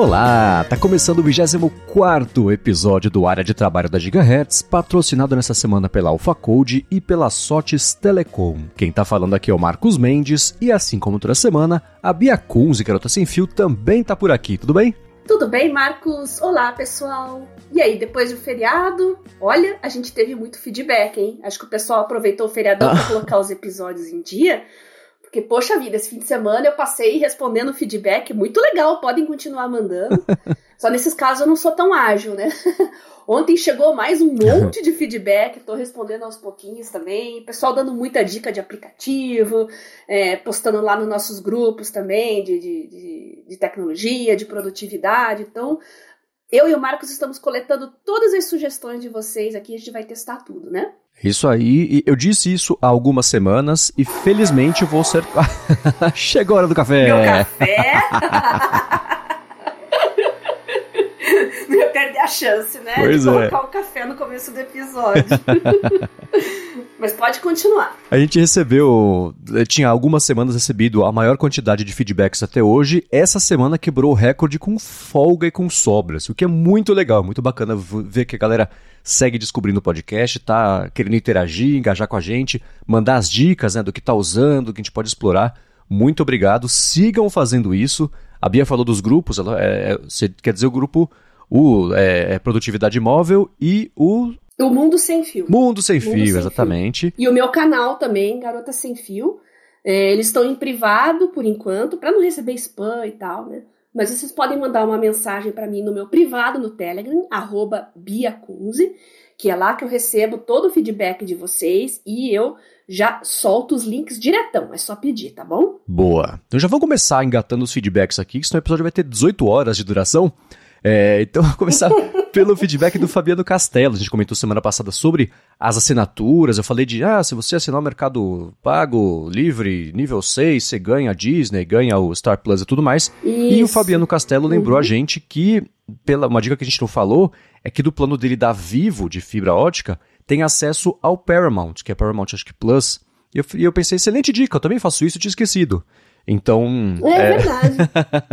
Olá, tá começando o 24 episódio do Área de Trabalho da Gigahertz, patrocinado nessa semana pela Alpha Code e pela Sotes Telecom. Quem tá falando aqui é o Marcos Mendes e assim como toda semana, a Bia Kunz e Garota Sem Fio também tá por aqui, tudo bem? Tudo bem, Marcos? Olá, pessoal. E aí, depois do feriado? Olha, a gente teve muito feedback, hein? Acho que o pessoal aproveitou o feriadão para colocar os episódios em dia. Porque, poxa vida, esse fim de semana eu passei respondendo feedback muito legal, podem continuar mandando. Só nesses casos eu não sou tão ágil, né? Ontem chegou mais um monte de feedback, estou respondendo aos pouquinhos também. Pessoal dando muita dica de aplicativo, é, postando lá nos nossos grupos também de, de, de, de tecnologia, de produtividade. Então, eu e o Marcos estamos coletando todas as sugestões de vocês aqui, a gente vai testar tudo, né? Isso aí, eu disse isso há algumas semanas e felizmente vou ser. Chegou a hora do café! Meu café? Não perder a chance, né? Pois de é. colocar o café no começo do episódio. Mas pode continuar. A gente recebeu, tinha algumas semanas recebido a maior quantidade de feedbacks até hoje. Essa semana quebrou o recorde com folga e com sobras, o que é muito legal, muito bacana ver que a galera segue descobrindo o podcast, tá querendo interagir, engajar com a gente, mandar as dicas né, do que tá usando, do que a gente pode explorar. Muito obrigado, sigam fazendo isso. A Bia falou dos grupos, ela, é, é, você quer dizer o grupo o é, é Produtividade Móvel e o O Mundo Sem Fio. Mundo Sem Mundo Fio, Sem exatamente. E o meu canal também, Garota Sem Fio. É, eles estão em privado por enquanto, para não receber spam e tal, né? Mas vocês podem mandar uma mensagem para mim no meu privado no Telegram, arroba biacunze, que é lá que eu recebo todo o feedback de vocês e eu já solto os links diretão. É só pedir, tá bom? Boa. Então já vou começar engatando os feedbacks aqui, que senão o episódio vai ter 18 horas de duração. É, então, eu vou começar pelo feedback do Fabiano Castelo. A gente comentou semana passada sobre as assinaturas. Eu falei de, ah, se você assinar o Mercado Pago, Livre, nível 6, você ganha a Disney, ganha o Star Plus e tudo mais. E o Isso. Fabiano Castelo lembrou Uhum. a gente que, pela uma dica que a gente não falou, é que do plano dele da Vivo, de fibra ótica, tem acesso ao Paramount, que é Paramount, acho que Plus. E eu, e eu pensei, excelente dica, eu também faço isso e tinha esquecido. Então, É, verdade.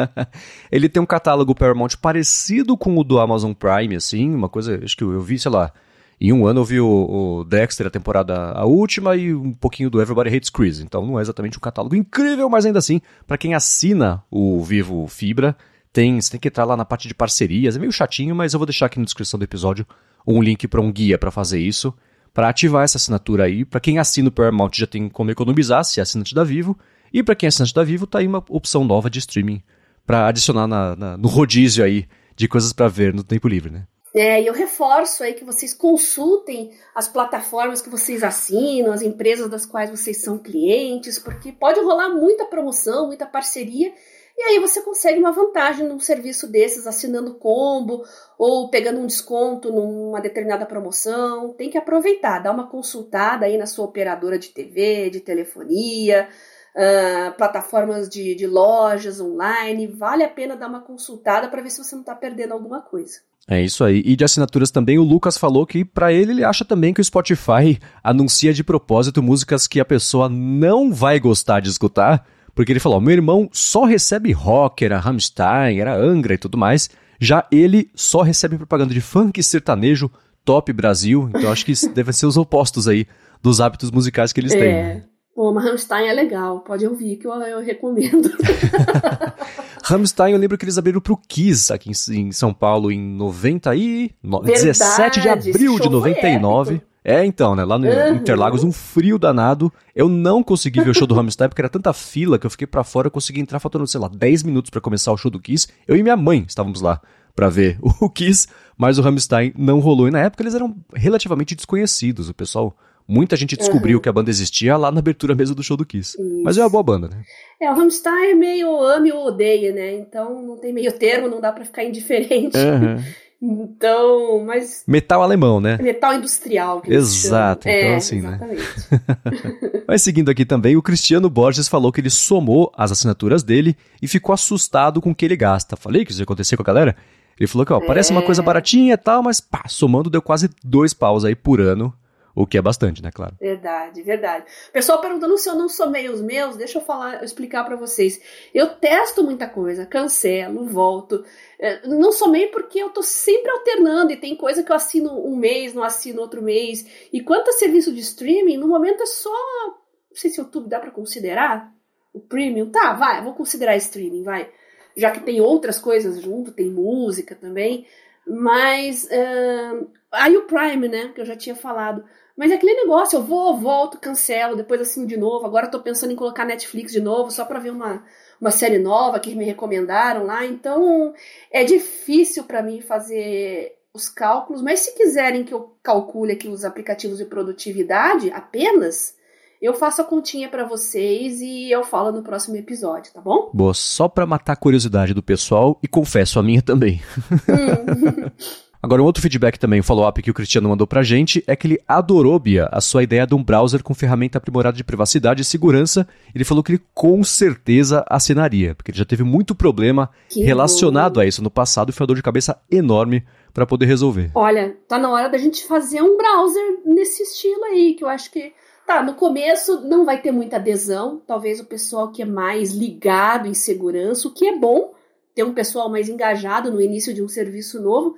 ele tem um catálogo Paramount parecido com o do Amazon Prime, assim, uma coisa, acho que eu, eu vi, sei lá, em um ano eu vi o, o Dexter, a temporada a última, e um pouquinho do Everybody Hates Chris. Então não é exatamente um catálogo incrível, mas ainda assim, para quem assina o Vivo Fibra, tem, você tem que entrar lá na parte de parcerias, é meio chatinho, mas eu vou deixar aqui na descrição do episódio um link para um guia para fazer isso, para ativar essa assinatura aí. Para quem assina o Paramount já tem como economizar, se é assinante da Vivo, e para quem é assinante da Vivo, tá aí uma opção nova de streaming para adicionar na- na- no rodízio aí de coisas para ver no tempo livre, né? É, e eu reforço aí que vocês consultem as plataformas que vocês assinam, as empresas das quais vocês são clientes, porque pode rolar muita promoção, muita parceria, e aí você consegue uma vantagem num serviço desses, assinando combo ou pegando um desconto numa determinada promoção. Tem que aproveitar, dar uma consultada aí na sua operadora de TV, de telefonia, ah, plataformas de, de lojas online. Vale a pena dar uma consultada para ver se você não está perdendo alguma coisa. É isso aí. E de assinaturas também, o Lucas falou que pra ele ele acha também que o Spotify anuncia de propósito músicas que a pessoa não vai gostar de escutar, porque ele falou: "Meu irmão só recebe rock, era Rammstein, era Angra e tudo mais. Já ele só recebe propaganda de funk e sertanejo top Brasil. Então acho que devem ser os opostos aí dos hábitos musicais que eles têm. Pô, mas Rammstein é legal, pode ouvir que eu, eu recomendo. Rammstein, eu lembro que eles abriram pro Kiss aqui em, em São Paulo em 90 e... no- Verdade, 17 de abril de foi 99. épico. É, então, né? Lá no Uhum. Interlagos, um frio danado. Eu não consegui ver o show do Rammstein porque era tanta fila que eu fiquei pra fora. Eu consegui entrar faltando, sei lá, 10 minutos pra começar o show do Kiss. Eu e minha mãe estávamos lá pra ver o Kiss, mas o Rammstein não rolou. E na época eles eram relativamente desconhecidos. O pessoal, muita gente descobriu Uhum. que a banda existia lá na abertura mesmo do show do Kiss. Mas é uma boa banda, né? É, o Rammstein é meio ame ou odeia, né? Então não tem meio termo, não dá pra ficar indiferente. Então, mas Metal alemão, né? metal industrial. Exato, então é, assim, né? exatamente. Mas seguindo aqui também, o Cristiano Borges falou que ele somou as assinaturas dele e ficou assustado com o que ele gasta. Falei que isso ia acontecer com a galera? Ele falou que, ó, parece uma É. coisa baratinha e tal, mas pá, somando deu quase dois paus aí por ano. O que é bastante, né, claro. Verdade, verdade. Pessoal perguntando se eu não somei os meus, deixa eu falar, eu explicar para vocês. Eu testo muita coisa, cancelo, volto. É, não somei porque eu tô sempre alternando e tem coisa que eu assino um mês, não assino outro mês. E quanto a serviço de streaming, no momento é só. Não sei se o YouTube dá para considerar o premium. Tá, vai, vou considerar streaming, vai. Já que tem outras coisas junto, tem música também. Mas. Uh, aí o Prime, né? Que eu já tinha falado. Mas é aquele negócio, eu vou, volto, cancelo, depois assino de novo. Agora tô pensando em colocar Netflix de novo, só para ver uma, uma série nova que me recomendaram lá. Então é difícil para mim fazer os cálculos, mas se quiserem que eu calcule aqui os aplicativos de produtividade apenas, eu faço a continha para vocês e eu falo no próximo episódio, tá bom? Boa, só para matar a curiosidade do pessoal e confesso a minha também. Hum. Agora, um outro feedback também, um follow-up que o Cristiano mandou pra gente, é que ele adorou, Bia, a sua ideia de um browser com ferramenta aprimorada de privacidade e segurança. Ele falou que ele com certeza assinaria, porque ele já teve muito problema que relacionado bom. a isso no passado e foi uma dor de cabeça enorme para poder resolver. Olha, tá na hora da gente fazer um browser nesse estilo aí, que eu acho que Tá, no começo não vai ter muita adesão, talvez o pessoal que é mais ligado em segurança, o que é bom, ter um pessoal mais engajado no início de um serviço novo,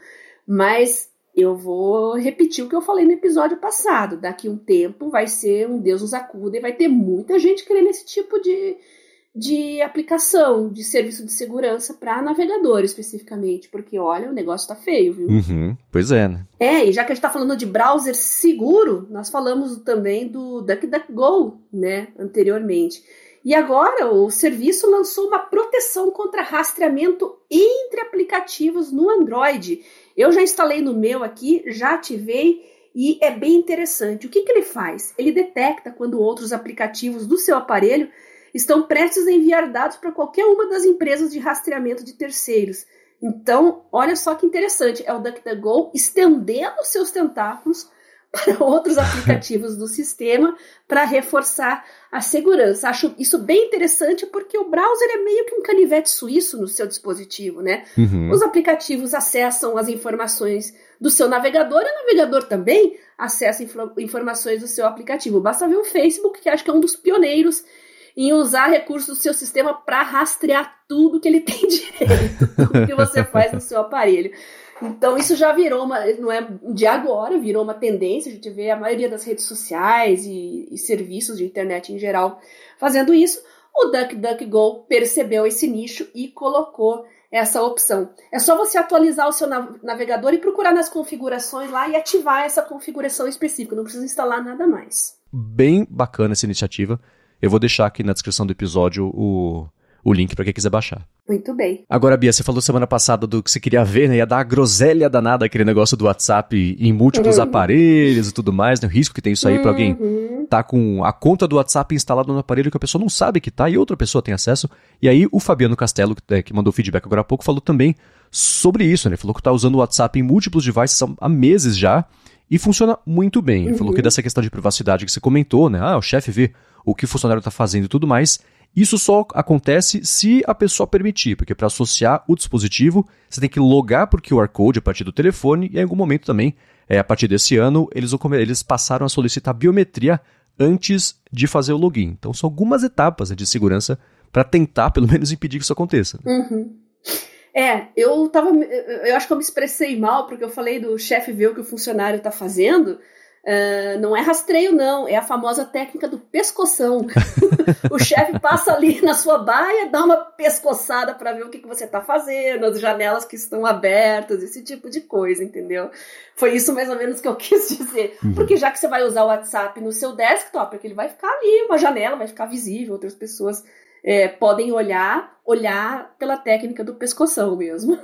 mas eu vou repetir o que eu falei no episódio passado. Daqui um tempo vai ser um Deus nos acuda e vai ter muita gente querendo esse tipo de, de aplicação, de serviço de segurança para navegador especificamente, porque olha, o negócio tá feio, viu? Uhum, pois é, né? É, e já que a gente tá falando de browser seguro, nós falamos também do DuckDuckGo, né, anteriormente. E agora o serviço lançou uma proteção contra rastreamento entre aplicativos no Android. Eu já instalei no meu aqui, já ativei e é bem interessante. O que, que ele faz? Ele detecta quando outros aplicativos do seu aparelho estão prestes a enviar dados para qualquer uma das empresas de rastreamento de terceiros. Então, olha só que interessante, é o DuckDuckGo estendendo seus tentáculos para outros aplicativos do sistema para reforçar a segurança. Acho isso bem interessante porque o browser é meio que um canivete suíço no seu dispositivo, né? Uhum. Os aplicativos acessam as informações do seu navegador e o navegador também acessa informações do seu aplicativo. Basta ver o Facebook, que acho que é um dos pioneiros em usar recursos do seu sistema para rastrear tudo que ele tem direito, tudo que você faz no seu aparelho. Então isso já virou uma, não é de agora, virou uma tendência, a gente vê a maioria das redes sociais e, e serviços de internet em geral fazendo isso. O DuckDuckGo percebeu esse nicho e colocou essa opção. É só você atualizar o seu navegador e procurar nas configurações lá e ativar essa configuração específica, não precisa instalar nada mais. Bem bacana essa iniciativa. Eu vou deixar aqui na descrição do episódio o, o link para quem quiser baixar. Muito bem. Agora, Bia, você falou semana passada do que você queria ver, né? Ia dar a groselha danada aquele negócio do WhatsApp em múltiplos uhum. aparelhos e tudo mais, né? O risco que tem isso aí uhum. para alguém tá com a conta do WhatsApp instalada no aparelho que a pessoa não sabe que tá e outra pessoa tem acesso. E aí o Fabiano Castelo, é, que mandou feedback agora há pouco, falou também sobre isso, né? Ele falou que tá usando o WhatsApp em múltiplos devices há meses já e funciona muito bem. Ele uhum. falou que dessa questão de privacidade que você comentou, né? Ah, o chefe vê o que o funcionário está fazendo e tudo mais. Isso só acontece se a pessoa permitir, porque para associar o dispositivo, você tem que logar por QR Code a partir do telefone e em algum momento também, é, a partir desse ano, eles, eles passaram a solicitar biometria antes de fazer o login. Então são algumas etapas né, de segurança para tentar, pelo menos, impedir que isso aconteça. Uhum. É, eu tava. Eu acho que eu me expressei mal, porque eu falei do chefe ver o que o funcionário está fazendo. Uh, não é rastreio, não, é a famosa técnica do pescoção. o chefe passa ali na sua baia, dá uma pescoçada para ver o que, que você está fazendo, as janelas que estão abertas, esse tipo de coisa, entendeu? Foi isso mais ou menos que eu quis dizer. Uhum. Porque já que você vai usar o WhatsApp no seu desktop, porque ele vai ficar ali, uma janela vai ficar visível, outras pessoas é, podem olhar, olhar pela técnica do pescoção mesmo.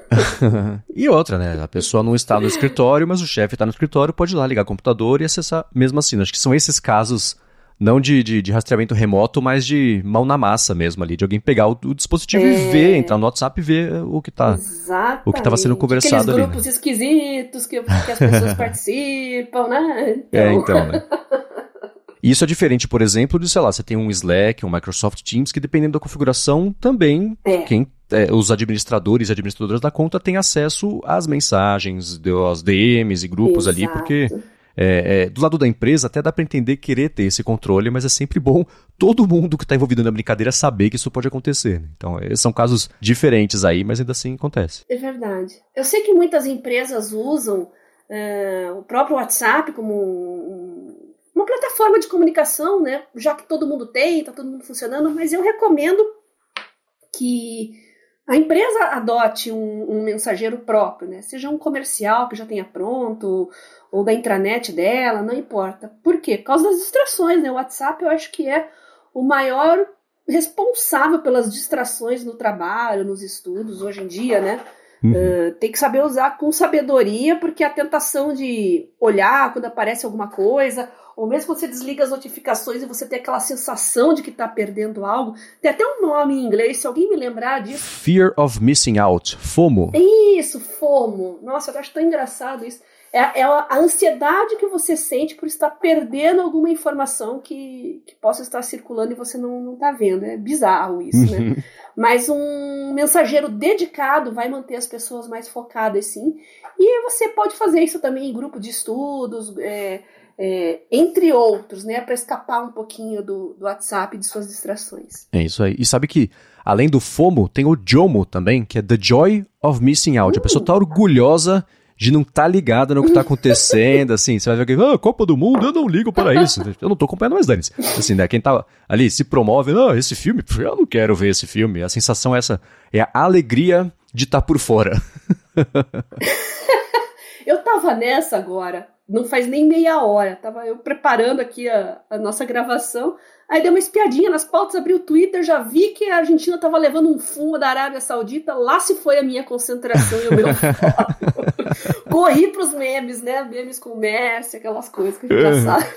e outra, né? A pessoa não está no escritório, mas o chefe está no escritório, pode ir lá ligar o computador e acessar mesmo assim. Acho que são esses casos, não de, de, de rastreamento remoto, mas de mão na massa mesmo ali, de alguém pegar o, o dispositivo é... e ver, entrar no WhatsApp e ver o que está o que estava sendo conversado Aqueles ali. grupos né? esquisitos que, que as pessoas participam, né? Então... É, então, né? E isso é diferente, por exemplo, de, sei lá, você tem um Slack, um Microsoft Teams, que dependendo da configuração, também é. quem é, os administradores e administradoras da conta têm acesso às mensagens, aos DMs e grupos Exato. ali, porque é, é, do lado da empresa até dá para entender querer ter esse controle, mas é sempre bom todo mundo que está envolvido na brincadeira saber que isso pode acontecer. Né? Então, é, são casos diferentes aí, mas ainda assim acontece. É verdade. Eu sei que muitas empresas usam é, o próprio WhatsApp como um, uma plataforma de comunicação, né? Já que todo mundo tem, está todo mundo funcionando, mas eu recomendo que a empresa adote um, um, mensageiro próprio, né? Seja um comercial que já tenha pronto, ou da intranet dela, não importa. Por quê? Por causa das distrações, né? O WhatsApp eu acho que é o maior responsável pelas distrações no trabalho, nos estudos, hoje em dia, né? Uhum. Uh, tem que saber usar com sabedoria, porque a tentação de olhar quando aparece alguma coisa, ou mesmo quando você desliga as notificações e você tem aquela sensação de que está perdendo algo. Tem até um nome em inglês, se alguém me lembrar disso. Fear of Missing Out, FOMO. Isso, FOMO. Nossa, eu acho tão engraçado isso. É, é a ansiedade que você sente por estar perdendo alguma informação que, que possa estar circulando e você não está vendo. É bizarro isso, né? Uhum. Mas um mensageiro dedicado vai manter as pessoas mais focadas, sim. E você pode fazer isso também em grupo de estudos, é, é, entre outros, né, para escapar um pouquinho do, do WhatsApp e de suas distrações. É isso aí. E sabe que, além do FOMO, tem o JOMO também, que é The Joy of Missing Out. A pessoa tá orgulhosa de não estar tá ligada no que tá acontecendo, assim, você vai ver aqui, ah, Copa do Mundo, eu não ligo para isso. Eu não tô acompanhando mais, Dani. Assim, né, quem tá ali se promove, ah, esse filme, eu não quero ver esse filme. A sensação é essa, é a alegria de estar tá por fora. eu tava nessa agora, não faz nem meia hora. Tava eu preparando aqui a, a nossa gravação. Aí dei uma espiadinha nas pautas, abri o Twitter, já vi que a Argentina tava levando um fumo da Arábia Saudita. Lá se foi a minha concentração e o meu. Corri pros memes, né? Memes com Messi, aquelas coisas que a gente já sabe.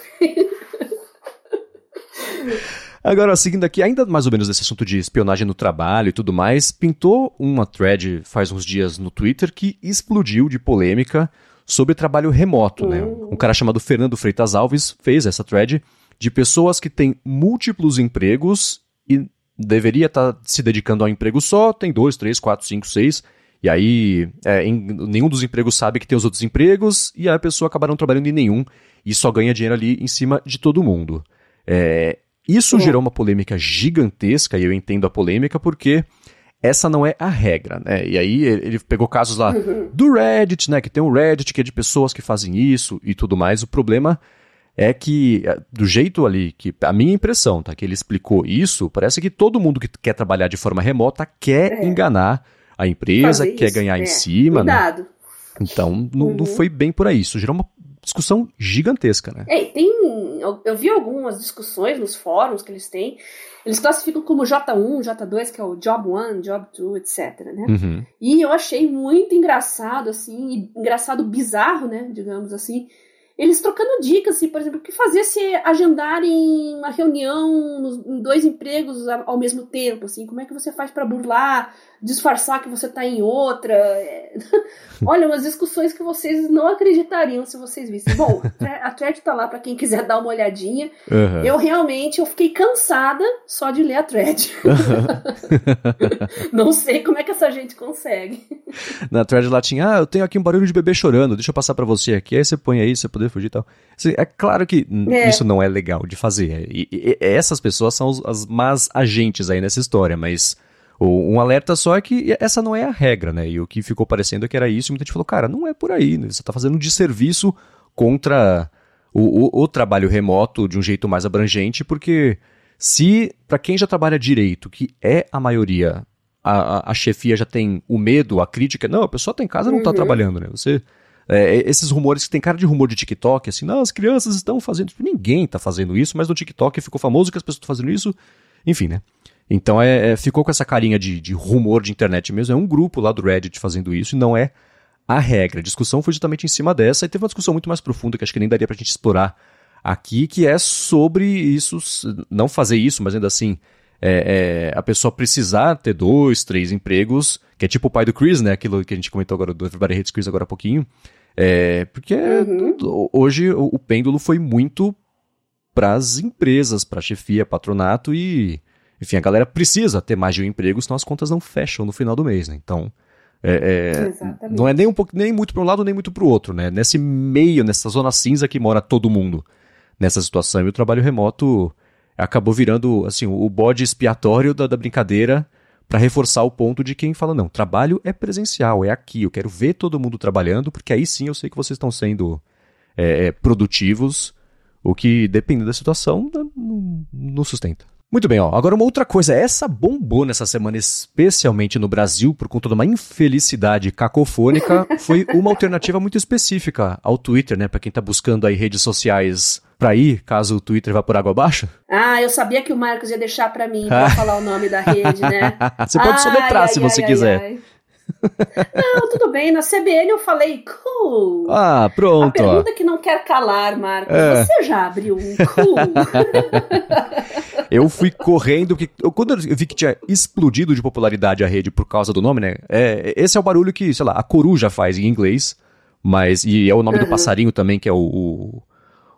Agora, seguindo aqui, ainda mais ou menos nesse assunto de espionagem no trabalho e tudo mais, pintou uma thread faz uns dias no Twitter que explodiu de polêmica sobre trabalho remoto, né? Um cara chamado Fernando Freitas Alves fez essa thread de pessoas que têm múltiplos empregos e deveria estar tá se dedicando a um emprego só, tem dois, três, quatro, cinco, seis, e aí é, em, nenhum dos empregos sabe que tem os outros empregos, e a pessoa acaba não trabalhando em nenhum e só ganha dinheiro ali em cima de todo mundo. É, isso gerou uma polêmica gigantesca, e eu entendo a polêmica, porque essa não é a regra, né? E aí ele pegou casos lá uhum. do Reddit, né? Que tem um Reddit que é de pessoas que fazem isso e tudo mais. O problema é que, é, do jeito ali, que a minha impressão, tá? Que ele explicou isso, parece que todo mundo que quer trabalhar de forma remota quer é. enganar a empresa, Fazer quer isso. ganhar é. em cima, né? Cuidado. né? Então, não, uhum. não foi bem por aí. Isso gerou uma discussão gigantesca, né? É, tem. Eu, eu vi algumas discussões nos fóruns que eles têm eles classificam como J1, J2, que é o Job 1, Job 2, etc. Né? Uhum. E eu achei muito engraçado, assim, engraçado bizarro, né? Digamos assim, eles trocando dicas, assim, por exemplo, o que fazer se agendarem uma reunião nos, em dois empregos ao mesmo tempo, assim, como é que você faz para burlar, disfarçar que você está em outra? É... Olha, umas discussões que vocês não acreditariam se vocês vissem. Bom, a thread tá lá para quem quiser dar uma olhadinha. Uhum. Eu realmente eu fiquei cansada só de ler a thread. Uhum. não sei como é que essa gente consegue. Na thread lá tinha, ah, eu tenho aqui um barulho de bebê chorando, deixa eu passar para você aqui. Aí você põe aí, você poder fugir e tal. Assim, é claro que é. isso não é legal de fazer. E, e, essas pessoas são as más agentes aí nessa história, mas um alerta só é que essa não é a regra, né? E o que ficou parecendo é que era isso, e muita gente falou, cara, não é por aí, né? você está fazendo um desserviço contra o, o, o trabalho remoto de um jeito mais abrangente, porque se, para quem já trabalha direito, que é a maioria, a, a, a, chefia já tem o medo, a crítica, não, a pessoa está em casa não está uhum. trabalhando, né? Você é, esses rumores que tem cara de rumor de TikTok, assim, não, as crianças estão fazendo. Tipo, ninguém está fazendo isso, mas no TikTok ficou famoso que as pessoas estão fazendo isso. Enfim, né? Então é, é, ficou com essa carinha de, de rumor de internet mesmo. É um grupo lá do Reddit fazendo isso e não é a regra. A discussão foi justamente em cima dessa e teve uma discussão muito mais profunda que acho que nem daria pra gente explorar aqui, que é sobre isso, não fazer isso, mas ainda assim, é, é, a pessoa precisar ter dois, três empregos, que é tipo o pai do Chris, né? Aquilo que a gente comentou agora do Everybody Hates Chris agora há pouquinho. É, porque uhum. hoje o, o, pêndulo foi muito para as empresas, para a chefia, patronato e, enfim, a galera precisa ter mais de um emprego, senão as contas não fecham no final do mês, né? Então, É, é, não é nem um pouco, nem muito para um lado nem muito para o outro, né? Nesse meio, nessa zona cinza que mora todo mundo nessa situação. E o trabalho remoto acabou virando assim o bode expiatório da, da brincadeira para reforçar o ponto de quem fala não, trabalho é presencial, é aqui. Eu quero ver todo mundo trabalhando porque aí sim eu sei que vocês estão sendo é, é produtivos. O que depende da situação não, não sustenta. Muito bem, ó. Agora uma outra coisa, essa bombou nessa semana, especialmente no Brasil, por conta de uma infelicidade cacofônica, foi uma alternativa muito específica ao Twitter, né? Para quem tá buscando aí redes sociais pra ir, caso o Twitter vá por água abaixo. Ah, eu sabia que o Marcos ia deixar para mim pra falar o nome da rede, né? você pode soletrar ai, se ai, você ai, quiser. Não, tudo bem. Na CBN eu falei cool. Ah, pronto. A pergunta ó. que não quer calar, Marcos. É. Você já abriu um cool? eu fui correndo, que eu, quando eu vi que tinha explodido de popularidade a rede por causa do nome, né? É, esse é o barulho que, sei lá, a coruja faz em inglês, mas e é o nome uhum. do passarinho também, que é o, o,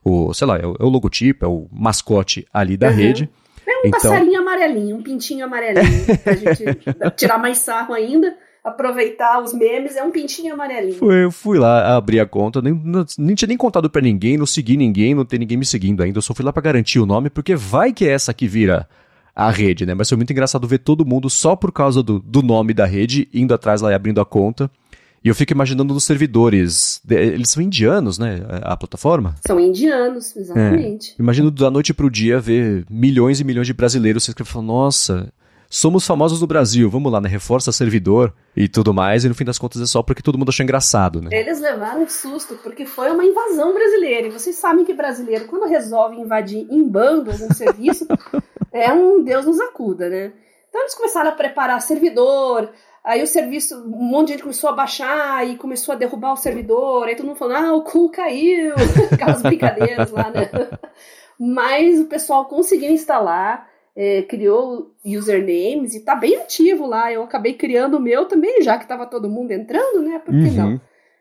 o sei lá, é o, é o, logotipo, é o mascote ali da uhum. rede. É um então... passarinho amarelinho, um pintinho amarelinho, pra gente tirar mais sarro ainda aproveitar os memes, é um pintinho amarelinho. Eu fui lá abrir a conta, nem, não, nem tinha nem contado para ninguém, não segui ninguém, não tem ninguém me seguindo ainda. Eu só fui lá para garantir o nome, porque vai que é essa que vira a rede, né? Mas foi muito engraçado ver todo mundo só por causa do, do nome da rede, indo atrás lá e abrindo a conta. E eu fico imaginando nos servidores. Eles são indianos, né? A, a plataforma? São indianos, exatamente. É. Imagino da noite pro dia ver milhões e milhões de brasileiros se escrevendo nossa, somos famosos do Brasil, vamos lá, né? Reforça servidor e tudo mais, e no fim das contas é só porque todo mundo achou engraçado, né? Eles levaram um susto, porque foi uma invasão brasileira. E vocês sabem que brasileiro, quando resolve invadir em bando algum serviço, é um Deus nos acuda, né? Então eles começaram a preparar servidor, aí o serviço, um monte de gente começou a baixar e começou a derrubar o servidor, aí todo mundo falando, ah, o cu caiu, aquelas brincadeiras lá, né? Mas o pessoal conseguiu instalar, é, criou usernames e tá bem ativo lá. Eu acabei criando o meu também, já que tava todo mundo entrando, né? Por que uhum. não?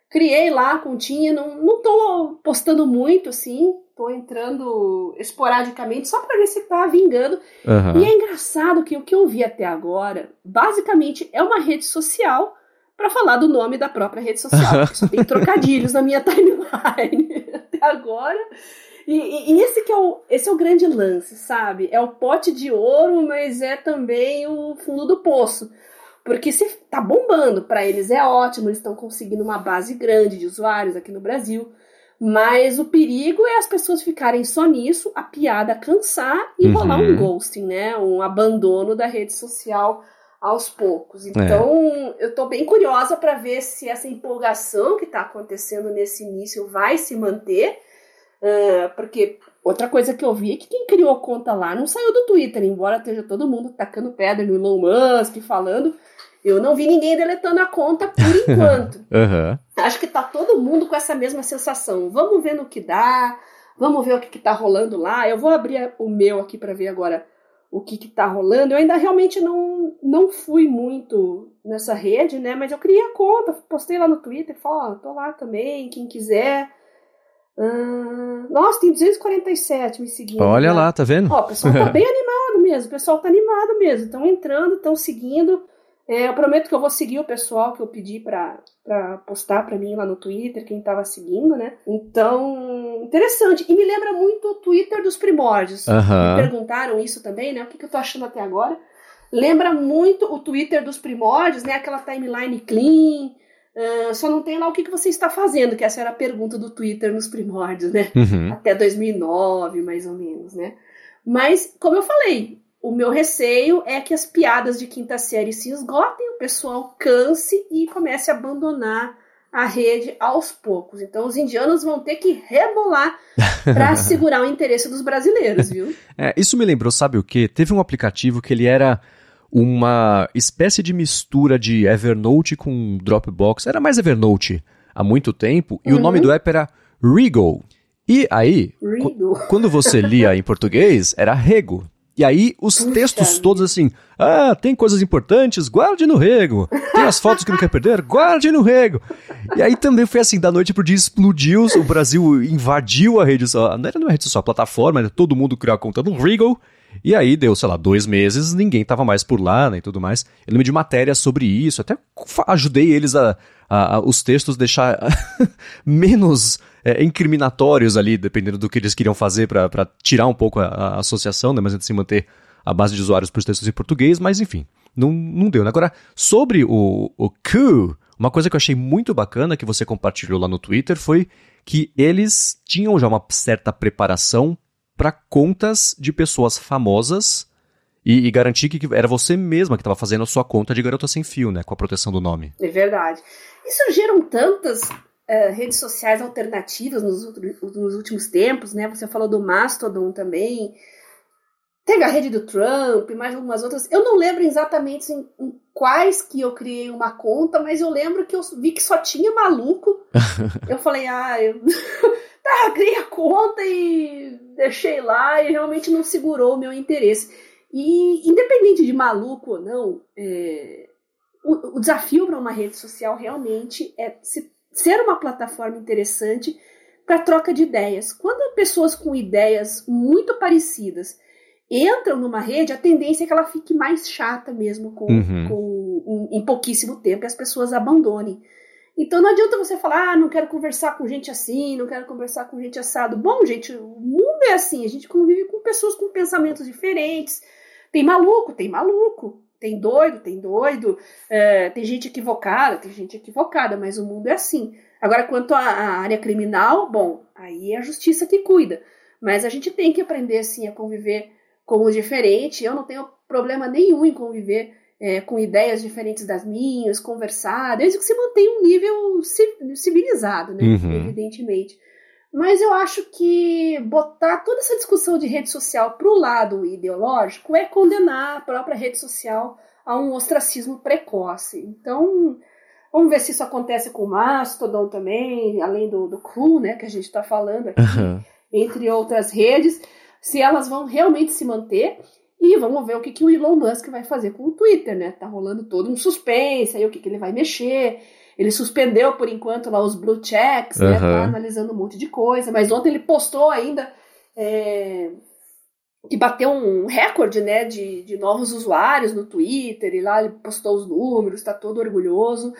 Criei lá a continha, não, não tô postando muito, assim, tô entrando esporadicamente só para ver se tá vingando. Uhum. E é engraçado que o que eu vi até agora, basicamente, é uma rede social para falar do nome da própria rede social. Só tem trocadilhos na minha timeline até agora. E, e, esse que é o, esse é o grande lance, sabe? É o pote de ouro, mas é também o fundo do poço. Porque se tá bombando, para eles é ótimo, eles estão conseguindo uma base grande de usuários aqui no Brasil. Mas o perigo é as pessoas ficarem só nisso, a piada cansar e uhum. rolar um ghosting, né? Um abandono da rede social aos poucos. É. Então, é. eu tô bem curiosa para ver se essa empolgação que está acontecendo nesse início vai se manter Uh, porque outra coisa que eu vi é que quem criou conta lá não saiu do Twitter, embora esteja todo mundo tacando pedra no Elon Musk, falando. Eu não vi ninguém deletando a conta por enquanto. uhum. Acho que tá todo mundo com essa mesma sensação. Vamos ver no que dá, vamos ver o que, que tá rolando lá. Eu vou abrir o meu aqui para ver agora o que, que tá rolando. Eu ainda realmente não, não fui muito nessa rede, né? Mas eu criei a conta, postei lá no Twitter, falei, ó, oh, tô lá também, quem quiser ah, nossa, tem 247 me seguindo. Olha né? lá, tá vendo? Ó, o pessoal tá bem animado mesmo. O pessoal tá animado mesmo. Estão entrando, estão seguindo. É, eu prometo que eu vou seguir o pessoal que eu pedi pra, pra postar pra mim lá no Twitter, quem tava seguindo, né? Então, interessante. E me lembra muito o Twitter dos primórdios. Uhum. Me perguntaram isso também, né? O que, que eu tô achando até agora. Lembra muito o Twitter dos primórdios, né? Aquela timeline clean, Uh, só não tem lá o que, que você está fazendo, que essa era a pergunta do Twitter nos primórdios, né? Uhum. Até 2009, mais ou menos, né? Mas, como eu falei, o meu receio é que as piadas de quinta série se esgotem, o pessoal canse e comece a abandonar a rede aos poucos. Então, os indianos vão ter que rebolar para segurar o interesse dos brasileiros, viu? É, isso me lembrou, sabe o que? Teve um aplicativo que ele era uma espécie de mistura de Evernote com Dropbox. Era mais Evernote há muito tempo, e uhum. o nome do app era Regal. E aí, quando você lia em português, era Rego. E aí, os Puxa textos todos assim, ah, tem coisas importantes, guarde no rego. Tem as fotos que não quer perder, guarde no rego. E aí também foi assim, da noite pro dia explodiu, o Brasil invadiu a rede social, não era uma rede social, a plataforma, era todo mundo criou a conta no Regal, e aí deu, sei lá, dois meses, ninguém tava mais por lá, né, e tudo mais. Eu lembro de matéria sobre isso, até ajudei eles a, a, a os textos deixar menos é, incriminatórios ali, dependendo do que eles queriam fazer para tirar um pouco a, a associação, né, mas ainda assim manter a base de usuários para os textos em português, mas enfim, não, não deu. Né? Agora, sobre o, o Q, uma coisa que eu achei muito bacana que você compartilhou lá no Twitter foi que eles tinham já uma certa preparação para contas de pessoas famosas e, e, garantir que era você mesma que estava fazendo a sua conta de garota sem fio, né? Com a proteção do nome. É verdade. E surgiram tantas uh, redes sociais alternativas nos, nos, últimos tempos, né? Você falou do Mastodon também. Teve a rede do Trump e mais algumas outras. Eu não lembro exatamente em, em, quais que eu criei uma conta, mas eu lembro que eu vi que só tinha maluco. eu falei, ah, eu tá, criei a conta e deixei lá e realmente não segurou o meu interesse. E independente de maluco ou não, é, o, o, desafio para uma rede social realmente é se, ser uma plataforma interessante para troca de ideias. Quando pessoas com ideias muito parecidas entram numa rede, a tendência é que ela fique mais chata mesmo com, uhum. com em, em, pouquíssimo tempo e as pessoas abandonem. Então não adianta você falar, ah, não quero conversar com gente assim, não quero conversar com gente assado. Bom, gente, o mundo é assim, a gente convive com pessoas com pensamentos diferentes. Tem maluco, tem maluco. Tem doido, tem doido. É, tem gente equivocada, tem gente equivocada, mas o mundo é assim. Agora, quanto à, área criminal, bom, aí é a justiça que cuida. Mas a gente tem que aprender, assim, a conviver como diferente. Eu não tenho problema nenhum em conviver é, com ideias diferentes das minhas, conversar, desde que se mantenha um nível civilizado, né? Uhum. Evidentemente. Mas eu acho que botar toda essa discussão de rede social para o lado ideológico é condenar a própria rede social a um ostracismo precoce. Então, vamos ver se isso acontece com o Mastodon também, além do, do Clue, né, que a gente está falando aqui, uhum. entre outras redes se elas vão realmente se manter. E vamos ver o que, que o Elon Musk vai fazer com o Twitter, né? Tá rolando todo um suspense aí, o que, que ele vai mexer. Ele suspendeu por enquanto lá os blue checks, uhum. né? Tá analisando um monte de coisa. Mas ontem ele postou ainda é, que bateu um recorde, né? De, de novos usuários no Twitter. E lá ele postou os números, tá todo orgulhoso.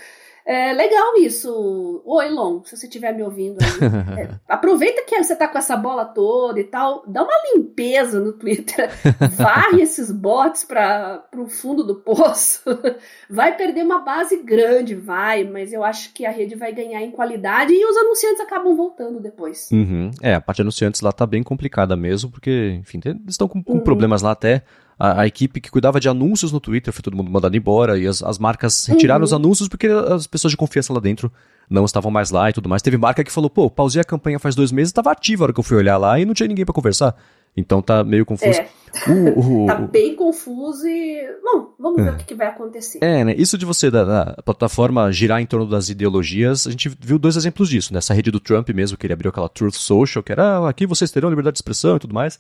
É legal isso. Oi, Elon, se você estiver me ouvindo aí. É, aproveita que você tá com essa bola toda e tal. Dá uma limpeza no Twitter. Varre esses bots para o fundo do poço. Vai perder uma base grande, vai, mas eu acho que a rede vai ganhar em qualidade e os anunciantes acabam voltando depois. Uhum. É, a parte de anunciantes lá tá bem complicada mesmo, porque, enfim, eles estão com, com uhum. problemas lá até a, a, equipe que cuidava de anúncios no Twitter foi todo mundo mandado embora e as, as marcas retiraram uhum. os anúncios porque as pessoas de confiança lá dentro não estavam mais lá e tudo mais. Teve marca que falou, pô, pausei a campanha faz dois meses, estava ativa a hora que eu fui olhar lá e não tinha ninguém para conversar. Então tá meio confuso. É. Uh, uh, tá bem confuso e. Bom, vamos ver é. o que, que, vai acontecer. É, né? Isso de você, da, da, plataforma, girar em torno das ideologias, a gente viu dois exemplos disso. Nessa rede do Trump mesmo, que ele abriu aquela Truth Social, que era ah, aqui vocês terão liberdade de expressão e tudo mais.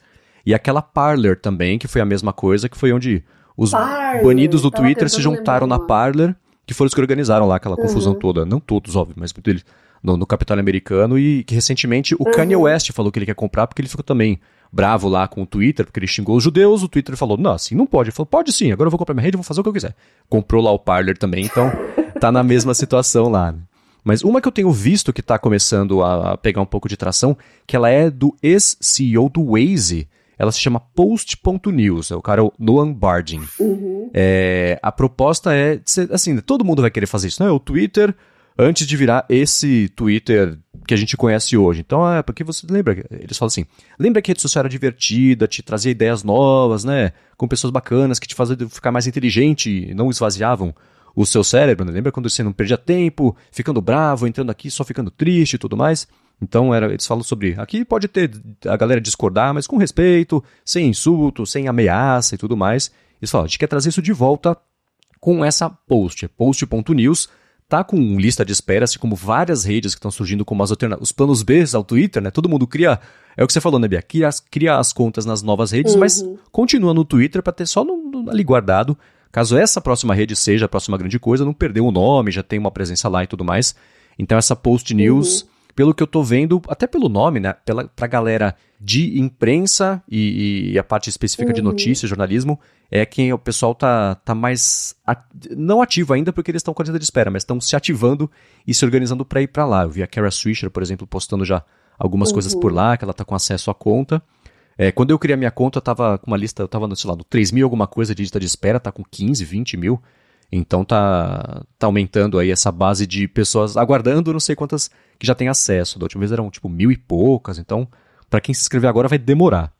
E aquela Parler também, que foi a mesma coisa, que foi onde os Parler, banidos do Twitter se juntaram na Parler, que foram os que organizaram lá aquela confusão uhum. toda. Não todos, óbvio, mas muito deles. No, no Capitólio americano e que recentemente o uhum. Kanye West falou que ele quer comprar porque ele ficou também bravo lá com o Twitter, porque ele xingou os judeus, o Twitter falou, não, assim não pode. Ele falou, pode sim, agora eu vou comprar minha rede, vou fazer o que eu quiser. Comprou lá o Parler também, então tá na mesma situação lá. Né? Mas uma que eu tenho visto que tá começando a, a pegar um pouco de tração, que ela é do ex-CEO do Waze, ela se chama Post.news, é o cara é o Noam Bardin. Uhum. É, a proposta é, assim, todo mundo vai querer fazer isso, né? O Twitter, antes de virar esse Twitter que a gente conhece hoje. Então, é porque você lembra, eles falam assim, lembra que a rede social era divertida, te trazia ideias novas, né? Com pessoas bacanas que te faziam ficar mais inteligente, não esvaziavam o seu cérebro, né? Lembra quando você não perdia tempo, ficando bravo, entrando aqui, só ficando triste e tudo mais? Então era, eles falam sobre. Aqui pode ter a galera discordar, mas com respeito, sem insulto, sem ameaça e tudo mais. Eles falam, a gente quer trazer isso de volta com essa post, post.news, tá com lista de espera, assim como várias redes que estão surgindo como as alternativas. Os planos B ao Twitter, né? Todo mundo cria. É o que você falou, né, Bia? Cria, as, cria as contas nas novas redes, uhum. mas continua no Twitter para ter só no, no, ali guardado. Caso essa próxima rede seja a próxima grande coisa, não perdeu o nome, já tem uma presença lá e tudo mais. Então essa Post News. Uhum pelo que eu tô vendo, até pelo nome, né? Pela, pra galera de imprensa e, e a parte específica uhum. de notícias, jornalismo, é quem o pessoal tá, tá mais. At não ativo ainda porque eles estão com a de espera, mas estão se ativando e se organizando para ir para lá. Eu vi a Kara Swisher, por exemplo, postando já algumas uhum. coisas por lá, que ela tá com acesso à conta. É, quando eu criei a minha conta, eu tava com uma lista, eu tava, sei lá, no 3 mil alguma coisa de lista de espera, tá com 15, 20 mil. Então tá, tá aumentando aí essa base de pessoas aguardando, não sei quantas que já têm acesso. Da última vez eram tipo mil e poucas, então para quem se inscrever agora vai demorar.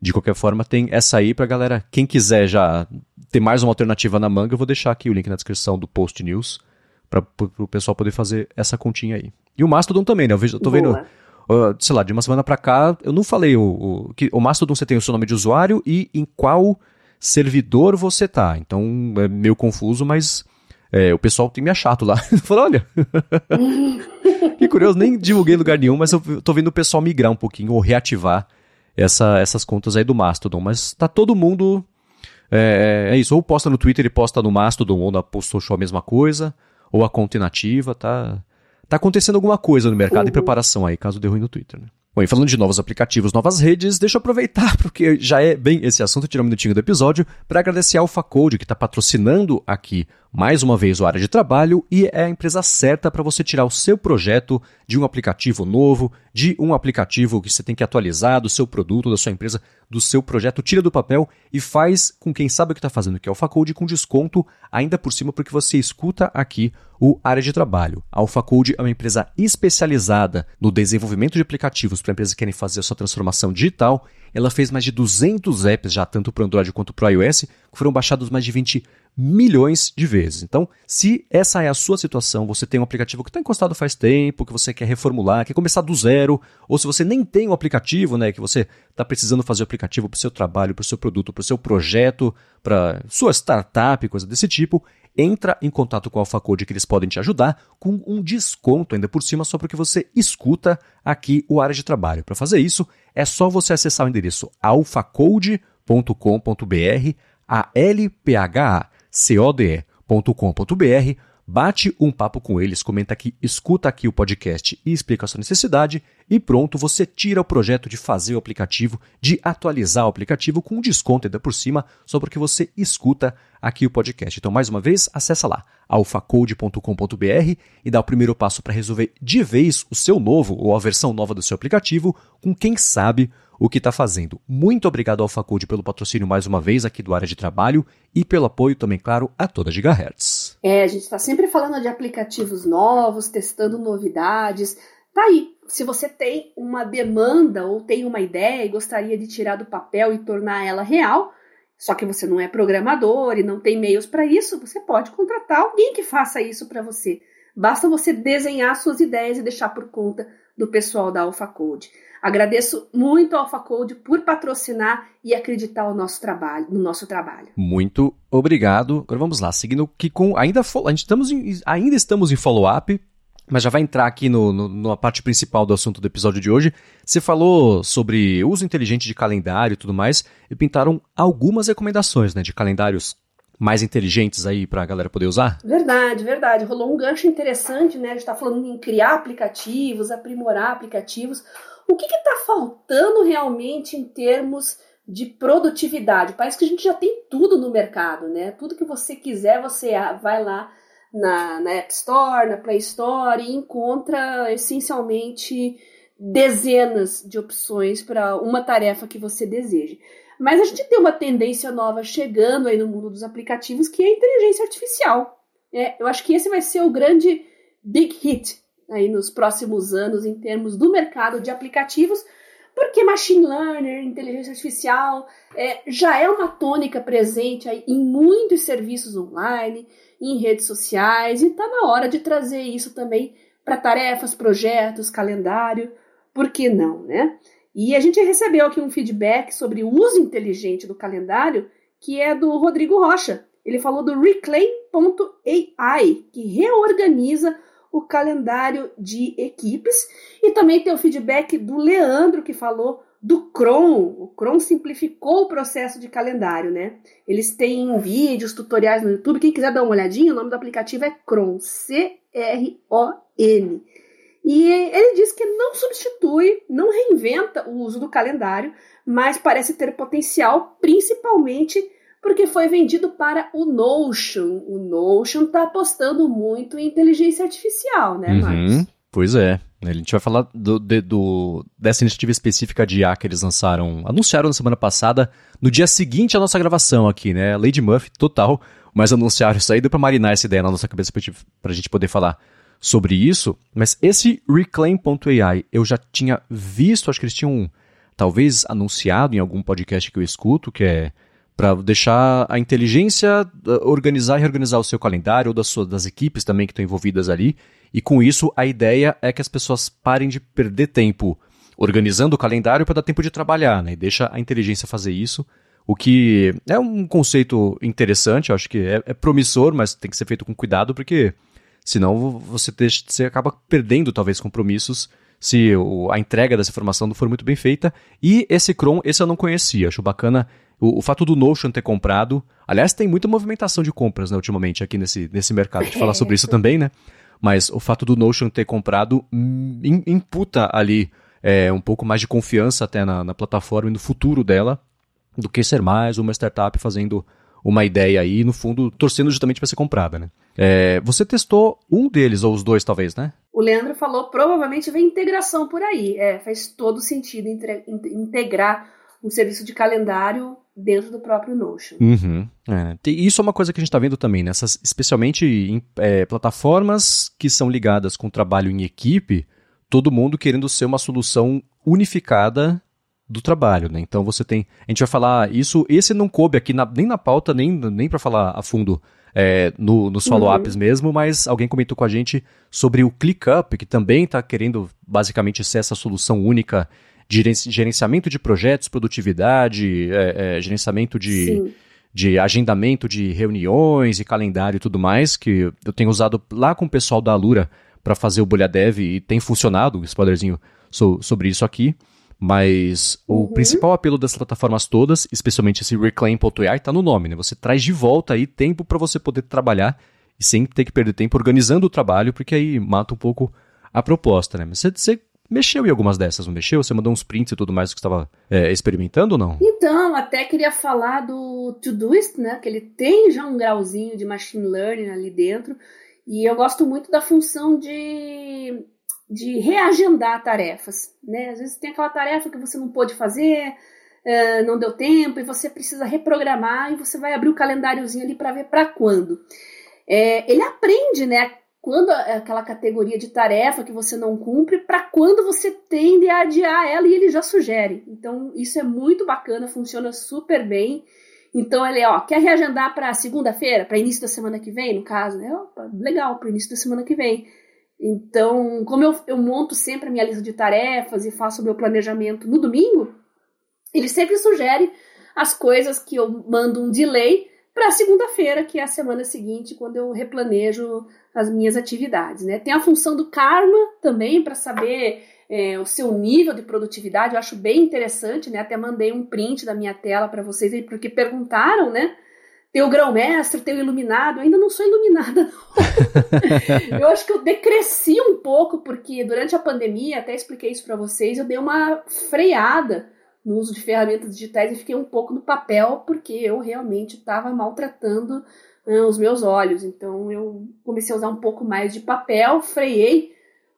De qualquer forma, tem essa aí pra galera. Quem quiser já ter mais uma alternativa na manga, eu vou deixar aqui o link na descrição do Post News para o pessoal poder fazer essa continha aí. E o Mastodon também, né? Eu, vejo, tô vendo, uh, sei lá, de uma semana para cá, eu não falei o, o, que o Mastodon você tem o seu nome de usuário e em qual servidor você tá. Então é meio confuso, mas é, o pessoal tem me achado lá. Falou, olha, que curioso, nem divulguei lugar nenhum, mas eu tô vendo o pessoal migrar um pouquinho ou reativar essa, essas contas aí do Mastodon. Mas tá todo mundo. É, é, isso, ou posta no Twitter e posta no Mastodon ou na Post Social a mesma coisa, ou a conta inativa, tá, tá acontecendo alguma coisa no mercado uhum. em preparação aí, caso dê ruim no Twitter, né? Bom, e falando de novos aplicativos, novas redes, deixa eu aproveitar, porque já é bem esse assunto, tirar um minutinho do episódio, para agradecer a AlphaCode, que está patrocinando aqui mais uma vez o área de trabalho e é a empresa certa para você tirar o seu projeto de um aplicativo novo, de um aplicativo que você tem que atualizar do seu produto, da sua empresa, do seu projeto, tira do papel e faz com quem sabe o que está fazendo, que é o AlphaCode, com desconto ainda por cima, porque você escuta aqui o área de trabalho. A AlphaCode é uma empresa especializada no desenvolvimento de aplicativos para empresas que querem fazer a sua transformação digital. Ela fez mais de 200 apps já tanto para Android quanto para iOS, que foram baixados mais de 20 milhões de vezes. Então, se essa é a sua situação, você tem um aplicativo que está encostado faz tempo, que você quer reformular, quer começar do zero, ou se você nem tem um aplicativo, né, que você está precisando fazer o aplicativo para o seu trabalho, para o seu produto, para o seu projeto, para sua startup, coisa desse tipo, entra em contato com a AlphaCode que eles podem te ajudar com um desconto ainda por cima só porque você escuta aqui o área de trabalho. Para fazer isso, é só você acessar o endereço alphacode.com.br, a l p h a code.com.br, bate um papo com eles, comenta aqui, escuta aqui o podcast e explica a sua necessidade e pronto, você tira o projeto de fazer o aplicativo, de atualizar o aplicativo com desconto ainda por cima, só porque você escuta aqui o podcast. Então, mais uma vez, acessa lá alfacode.com.br e dá o primeiro passo para resolver de vez o seu novo ou a versão nova do seu aplicativo com quem sabe o que está fazendo. Muito obrigado ao Faculdade pelo patrocínio mais uma vez aqui do Área de Trabalho e pelo apoio também, claro, a toda Gigahertz. É, a gente está sempre falando de aplicativos novos, testando novidades. Tá aí, se você tem uma demanda ou tem uma ideia e gostaria de tirar do papel e tornar ela real, só que você não é programador e não tem meios para isso, você pode contratar alguém que faça isso para você. Basta você desenhar suas ideias e deixar por conta do pessoal da AlphaCode. Agradeço muito ao AlphaCode por patrocinar e acreditar no nosso trabalho, no nosso trabalho. Muito obrigado. Agora vamos lá, seguindo que com ainda a gente estamos em, ainda estamos em follow-up, mas já vai entrar aqui no, no, na parte principal do assunto do episódio de hoje. Você falou sobre uso inteligente de calendário e tudo mais, e pintaram algumas recomendações né, de calendários mais inteligentes aí para a galera poder usar? Verdade, verdade. Rolou um gancho interessante, né? A gente está falando em criar aplicativos, aprimorar aplicativos. O que está faltando realmente em termos de produtividade? Parece que a gente já tem tudo no mercado, né? Tudo que você quiser, você vai lá na, na App Store, na Play Store e encontra essencialmente dezenas de opções para uma tarefa que você deseja. Mas a gente tem uma tendência nova chegando aí no mundo dos aplicativos que é a inteligência artificial. É, eu acho que esse vai ser o grande big hit aí nos próximos anos em termos do mercado de aplicativos, porque machine learning, inteligência artificial, é, já é uma tônica presente em muitos serviços online, em redes sociais, e está na hora de trazer isso também para tarefas, projetos, calendário, por que não, né? E a gente recebeu aqui um feedback sobre o uso inteligente do calendário, que é do Rodrigo Rocha, ele falou do Reclaim.ai, que reorganiza o calendário de equipes. E também tem o feedback do Leandro, que falou do Chrome. O Chrome simplificou o processo de calendário, né? Eles têm vídeos, tutoriais no YouTube. Quem quiser dar uma olhadinha, o nome do aplicativo é Chrome, C-R-O-N. E ele diz que não substitui, não reinventa o uso do calendário, mas parece ter potencial, principalmente porque foi vendido para o Notion. O Notion está apostando muito em inteligência artificial, né, Marcos? Uhum, pois é. A gente vai falar do, de, do, dessa iniciativa específica de IA que eles lançaram, anunciaram na semana passada, no dia seguinte à nossa gravação aqui, né? Lady Murphy, total, mas anunciaram isso aí, deu para marinar essa ideia na nossa cabeça para a gente poder falar sobre isso. Mas esse Reclaim.ai eu já tinha visto, acho que eles tinham talvez anunciado em algum podcast que eu escuto, que é para deixar a inteligência organizar e reorganizar o seu calendário ou das, suas, das equipes também que estão envolvidas ali. E com isso, a ideia é que as pessoas parem de perder tempo organizando o calendário para dar tempo de trabalhar, né? E deixa a inteligência fazer isso. O que é um conceito interessante, acho que é, é promissor, mas tem que ser feito com cuidado, porque senão você, deixa, você acaba perdendo talvez compromissos se o, a entrega dessa informação não for muito bem feita. E esse Chrome, esse eu não conhecia, acho bacana o, o, fato do Notion ter comprado. Aliás, tem muita movimentação de compras né, ultimamente aqui nesse, nesse mercado. De falar sobre isso também, né? Mas o fato do Notion ter comprado hum, imputa ali é, um pouco mais de confiança até na, na plataforma e no futuro dela do que ser mais uma startup fazendo uma ideia aí, no fundo, torcendo justamente para ser comprada, né? É, você testou um deles, ou os dois, talvez, né? O Leandro falou, provavelmente vem integração por aí. É, faz todo sentido integrar um serviço de calendário dentro do próprio Notion. Uhum. É. Isso é uma coisa que a gente está vendo também, nessas, especialmente em é, plataformas que são ligadas com trabalho em equipe, todo mundo querendo ser uma solução unificada do trabalho, né? Então você tem, a gente vai falar isso, esse não coube aqui na, nem na pauta, nem, nem para falar a fundo é, no, nos follow-ups uhum. mesmo, mas alguém comentou com a gente sobre o ClickUp, que também está querendo basicamente ser essa solução única gerenciamento de projetos, produtividade, é, é, gerenciamento de, de agendamento de reuniões e calendário e tudo mais, que eu tenho usado lá com o pessoal da Alura para fazer o Bolha Dev e tem funcionado, um spoilerzinho so, sobre isso aqui. Mas uhum. o principal apelo das plataformas todas, especialmente esse Reclaim.ai, está no nome, né? Você traz de volta aí tempo para você poder trabalhar e sem ter que perder tempo organizando o trabalho, porque aí mata um pouco a proposta, né? Mas você, você mexeu em algumas dessas, não mexeu? Você mandou uns prints e tudo mais que estava é, experimentando ou não? Então, até queria falar do Todoist, né? Que ele tem já um grauzinho de machine learning ali dentro. E eu gosto muito da função de, de reagendar tarefas, né? Às vezes tem aquela tarefa que você não pôde fazer, uh, não deu tempo, e você precisa reprogramar, e você vai abrir o calendáriozinho ali para ver para quando. É, ele aprende, né? Quando é aquela categoria de tarefa que você não cumpre, para quando você tende a adiar ela e ele já sugere. Então, isso é muito bacana, funciona super bem. Então, ele, ó, quer reagendar para segunda-feira, para início da semana que vem, no caso, né? Opa, legal, para início da semana que vem. Então, como eu, eu monto sempre a minha lista de tarefas e faço o meu planejamento no domingo, ele sempre sugere as coisas que eu mando um delay para segunda-feira, que é a semana seguinte, quando eu replanejo as minhas atividades. Né? Tem a função do karma também para saber é, o seu nível de produtividade. Eu acho bem interessante, né? Até mandei um print da minha tela para vocês aí, porque perguntaram, né? Tem o grão-mestre, tem o iluminado. Eu ainda não sou iluminada, não. eu acho que eu decresci um pouco, porque durante a pandemia, até expliquei isso para vocês, eu dei uma freada no uso de ferramentas digitais e fiquei um pouco no papel, porque eu realmente estava maltratando uh, os meus olhos. Então eu comecei a usar um pouco mais de papel, freiei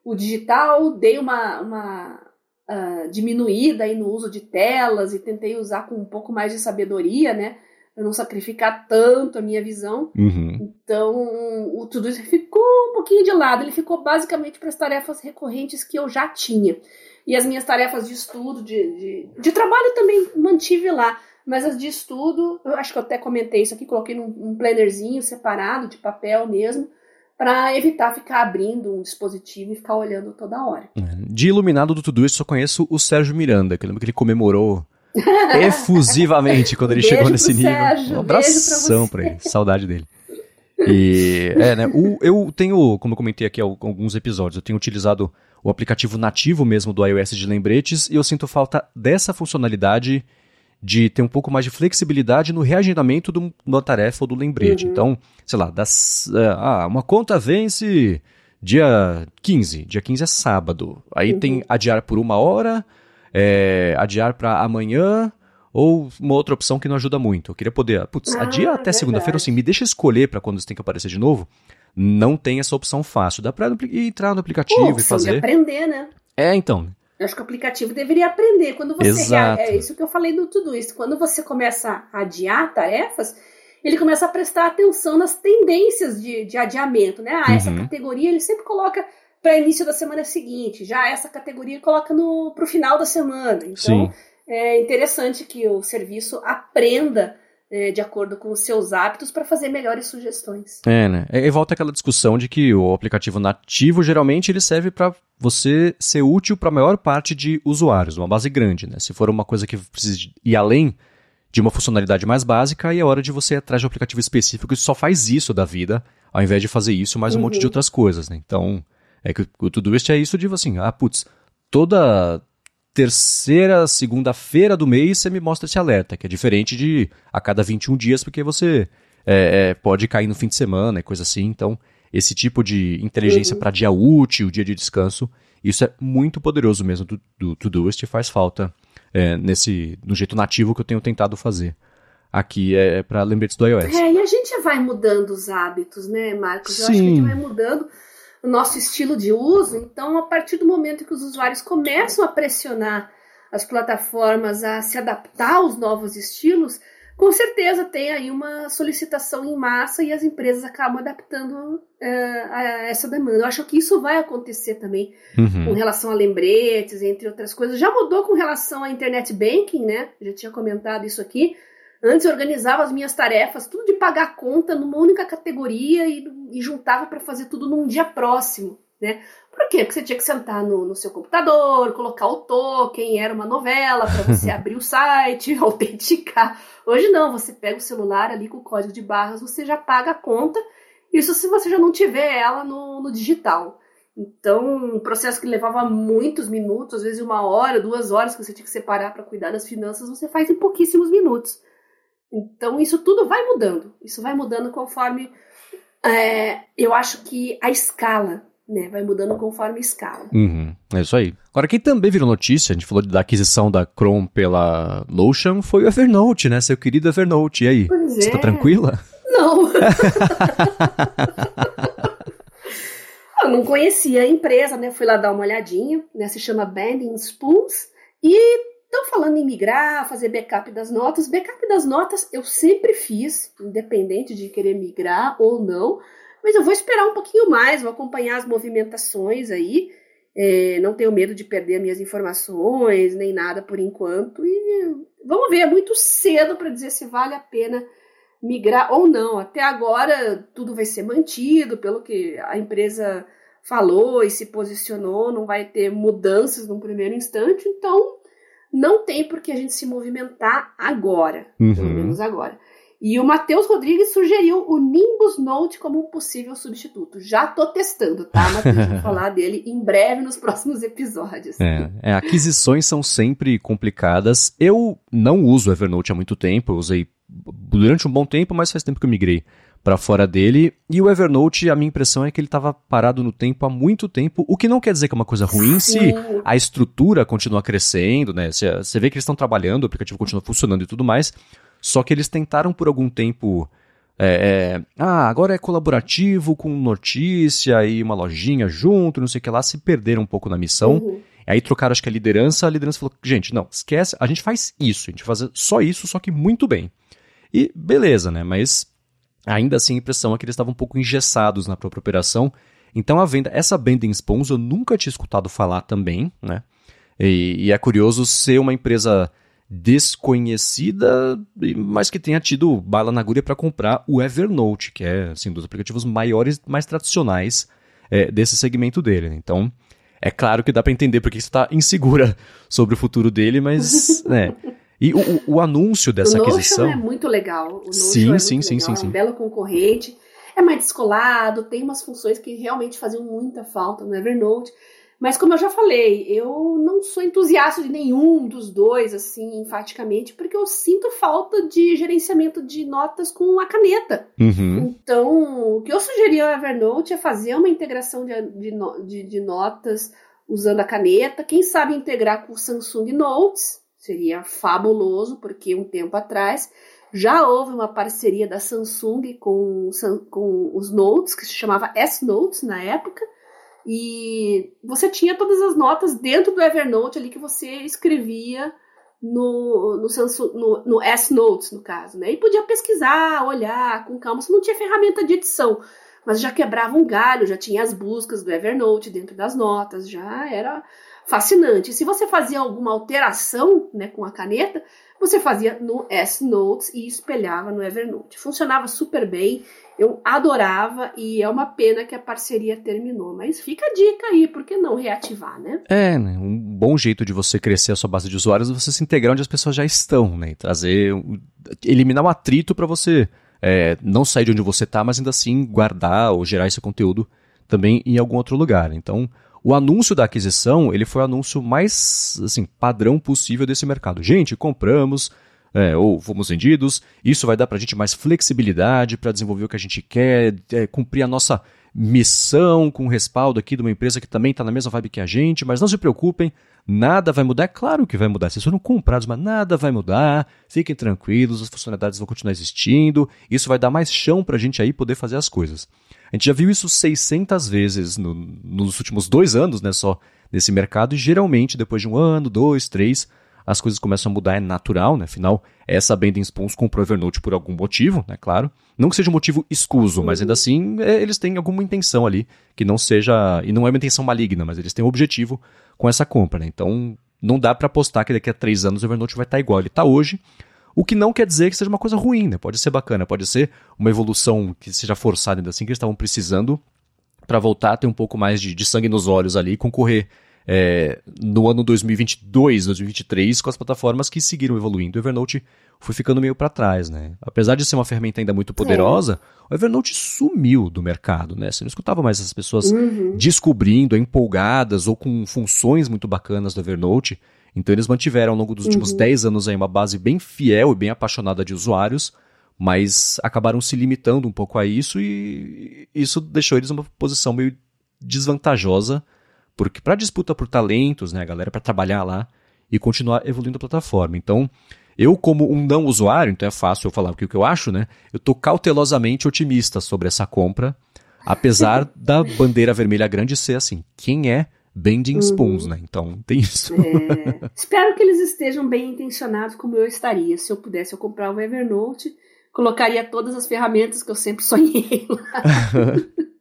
o digital, dei uma, uma uh, diminuída aí no uso de telas e tentei usar com um pouco mais de sabedoria, né? Para não sacrificar tanto a minha visão. Uhum. Então, o tudo isso ficou um pouquinho de lado. Ele ficou basicamente para as tarefas recorrentes que eu já tinha. E as minhas tarefas de estudo, de, de, de trabalho também mantive lá. Mas as de estudo, eu acho que eu até comentei isso aqui, coloquei num um plannerzinho separado, de papel mesmo, para evitar ficar abrindo um dispositivo e ficar olhando toda hora. É, de iluminado do tudo isso, só conheço o Sérgio Miranda, que eu lembro que ele comemorou efusivamente quando ele Beijo chegou nesse nível. Sérgio, um abração pra pra ele, saudade dele. E, é, né, o, eu tenho, como eu comentei aqui alguns episódios, eu tenho utilizado o aplicativo nativo mesmo do iOS de lembretes e eu sinto falta dessa funcionalidade de ter um pouco mais de flexibilidade no reagendamento de uma tarefa ou do lembrete. Uhum. Então, sei lá, das, uh, ah, uma conta vence dia 15, dia 15 é sábado. Aí uhum. tem adiar por uma hora, é, adiar para amanhã, ou uma outra opção que não ajuda muito. Eu queria poder, putz, ah, adia até segunda-feira, assim, me deixa escolher para quando você tem que aparecer de novo. Não tem essa opção fácil. Dá pra entrar no aplicativo Pô, e fazer. De aprender, né? É, então. Eu acho que o aplicativo deveria aprender. Quando você. Exato. É isso que eu falei do tudo isso. Quando você começa a adiar tarefas, ele começa a prestar atenção nas tendências de, de adiamento, né? Ah, essa uhum. categoria ele sempre coloca para início da semana seguinte, já essa categoria coloca no para o final da semana. Então Sim. é interessante que o serviço aprenda é, de acordo com os seus hábitos para fazer melhores sugestões. É, né? E volta aquela discussão de que o aplicativo nativo geralmente ele serve para você ser útil para a maior parte de usuários, uma base grande, né? Se for uma coisa que precisa ir além de uma funcionalidade mais básica, aí é hora de você ir atrás de um aplicativo específico que só faz isso da vida, ao invés de fazer isso mais um uhum. monte de uhum. outras coisas, né? Então, é que o, o Todoist é isso de assim, ah, putz, toda terceira segunda-feira do mês você me mostra esse alerta, que é diferente de a cada 21 dias, porque você é, é, pode cair no fim de semana e coisa assim. Então, esse tipo de inteligência uhum. para dia útil, dia de descanso, isso é muito poderoso mesmo do, do Todoist e faz falta é, nesse no jeito nativo que eu tenho tentado fazer. Aqui é, é para lembretes do iOS. É, e a gente vai mudando os hábitos, né, Marcos? Eu Sim. acho que a gente vai mudando o nosso estilo de uso. Então, a partir do momento que os usuários começam a pressionar as plataformas a se adaptar aos novos estilos, com certeza tem aí uma solicitação em massa e as empresas acabam adaptando uh, a essa demanda. Eu acho que isso vai acontecer também uhum. com relação a lembretes, entre outras coisas. Já mudou com relação à internet banking, né? Já tinha comentado isso aqui. Antes eu organizava as minhas tarefas, tudo de pagar conta numa única categoria e, e juntava para fazer tudo num dia próximo, né? Por quê? Porque você tinha que sentar no, no seu computador, colocar o token, era uma novela para você abrir o site, autenticar. Hoje não, você pega o celular ali com o código de barras, você já paga a conta, isso se você já não tiver ela no, no digital. Então, um processo que levava muitos minutos, às vezes uma hora, duas horas que você tinha que separar para cuidar das finanças, você faz em pouquíssimos minutos. Então, isso tudo vai mudando. Isso vai mudando conforme. É, eu acho que a escala né? Vai mudando conforme escala. Uhum, é isso aí. Agora, quem também virou notícia, a gente falou da aquisição da Chrome pela Notion, foi o Evernote, né? Seu querido Evernote. E aí? Pois Você tá é. tá tranquila? Não. Eu não conhecia a empresa, né? Fui lá dar uma olhadinha, né? Se chama Bending Spoons. E Estão falando em migrar, fazer backup das notas. Backup das notas eu sempre fiz, independente de querer migrar ou não. Mas eu vou esperar um pouquinho mais, vou acompanhar as movimentações aí. É, não tenho medo de perder minhas informações, nem nada por enquanto. E vamos ver, é muito cedo para dizer se vale a pena migrar ou não. Até agora tudo vai ser mantido, pelo que a empresa falou e se posicionou, não vai ter mudanças no primeiro instante, então não tem por que a gente se movimentar agora, uhum. pelo menos agora. E o Matheus Rodrigues sugeriu o Nimbus Note como um possível substituto. Já tô testando, tá, Matheus? Vou falar dele em breve nos próximos episódios. É, é, aquisições são sempre complicadas. Eu não uso Evernote há muito tempo, eu usei durante um bom tempo, mas faz tempo que eu migrei para fora dele. E o Evernote, a minha impressão é que ele estava parado no tempo há muito tempo, o que não quer dizer que é uma coisa ruim Sim. se a estrutura continua crescendo, né? Você vê que eles estão trabalhando, o aplicativo continua funcionando e tudo mais. Só que eles tentaram por algum tempo. É, é, ah, agora é colaborativo com notícia e uma lojinha junto, não sei o que lá, se perderam um pouco na missão. Uhum. Aí trocaram, acho que a liderança, a liderança falou: gente, não, esquece, a gente faz isso, a gente faz só isso, só que muito bem. E beleza, né? Mas Ainda assim, a impressão é que eles estavam um pouco engessados na própria operação. Então, a venda, essa Bending Spons eu nunca tinha escutado falar também, né? E, e, é curioso ser uma empresa desconhecida, mas que tenha tido bala na agulha para comprar o Evernote, que é assim, um dos aplicativos maiores, mais tradicionais é, desse segmento dele. Então, é claro que dá para entender porque você está insegura sobre o futuro dele, mas né, E o, o, o anúncio dessa o aquisição. é muito legal. O sim, é sim, sim, legal, sim, sim. É um belo concorrente. É mais descolado, tem umas funções que realmente faziam muita falta no Evernote. Mas como eu já falei, eu não sou entusiasta de nenhum dos dois, assim, enfaticamente, porque eu sinto falta de gerenciamento de notas com a caneta. Uhum. Então, o que eu sugeri ao Evernote é fazer uma integração de, de, de, de notas usando a caneta, quem sabe integrar com o Samsung Notes, seria fabuloso, porque um tempo atrás já houve uma parceria da Samsung com, com os Notes, que se chamava S-Notes na época, e você tinha todas as notas dentro do Evernote ali que você escrevia no, no, Samsung, no, no S-Notes, no caso, né? E podia pesquisar, olhar com calma. Você não tinha ferramenta de edição, mas já quebrava um galho, já tinha as buscas do Evernote dentro das notas, já era fascinante. Se você fazia alguma alteração né, com a caneta, você fazia no S-Notes e espelhava no Evernote. Funcionava super bem, eu adorava e é uma pena que a parceria terminou. Mas fica a dica aí, por que não reativar, né? É, né? um bom jeito de você crescer a sua base de usuários é você se integrar onde as pessoas já estão, né? E trazer, eliminar o um atrito para você é, não sair de onde você está, mas ainda assim guardar ou gerar esse conteúdo também em algum outro lugar. Então, o anúncio da aquisição, ele foi o anúncio mais assim, padrão possível desse mercado. Gente, compramos, é, ou fomos vendidos, isso vai dar para a gente mais flexibilidade para desenvolver o que a gente quer, é, cumprir a nossa missão com respaldo aqui de uma empresa que também está na mesma vibe que a gente, mas não se preocupem, nada vai mudar. É claro que vai mudar, vocês foram comprados, mas nada vai mudar, fiquem tranquilos, as funcionalidades vão continuar existindo, isso vai dar mais chão para a gente aí poder fazer as coisas. A gente já viu isso 600 vezes no, nos últimos dois anos, né, só nesse mercado, e geralmente depois de um ano, dois, três, as coisas começam a mudar, é natural, né? Afinal, essa Bending Spoons comprou Evernote por algum motivo, né? Claro. Não que seja um motivo escuso, mas ainda assim é, eles têm alguma intenção ali que não seja. E não é uma intenção maligna, mas eles têm um objetivo com essa compra, né? Então não dá para apostar que daqui a três anos o Evernote vai estar igual ele está hoje. O que não quer dizer que seja uma coisa ruim, né? Pode ser bacana, pode ser uma evolução que seja forçada ainda assim, que eles estavam precisando para voltar a ter um pouco mais de, de sangue nos olhos ali e concorrer é, no ano 2022, 2023, com as plataformas que seguiram evoluindo. O Evernote foi ficando meio para trás, né? Apesar de ser uma ferramenta ainda muito poderosa, é. o Evernote sumiu do mercado, né? Você não escutava mais as pessoas uhum. descobrindo, empolgadas ou com funções muito bacanas do Evernote. Então eles mantiveram ao longo dos últimos uhum. 10 anos aí uma base bem fiel e bem apaixonada de usuários, mas acabaram se limitando um pouco a isso e isso deixou eles numa posição meio desvantajosa, porque para disputa por talentos, né, a galera para trabalhar lá e continuar evoluindo a plataforma. Então, eu como um não usuário, então é fácil eu falar o que eu acho, né? Eu tô cautelosamente otimista sobre essa compra, apesar da bandeira vermelha grande ser assim, quem é bending uhum. spoons, né? Então tem isso. É, espero que eles estejam bem intencionados como eu estaria. Se eu pudesse, eu comprar o Evernote, colocaria todas as ferramentas que eu sempre sonhei lá.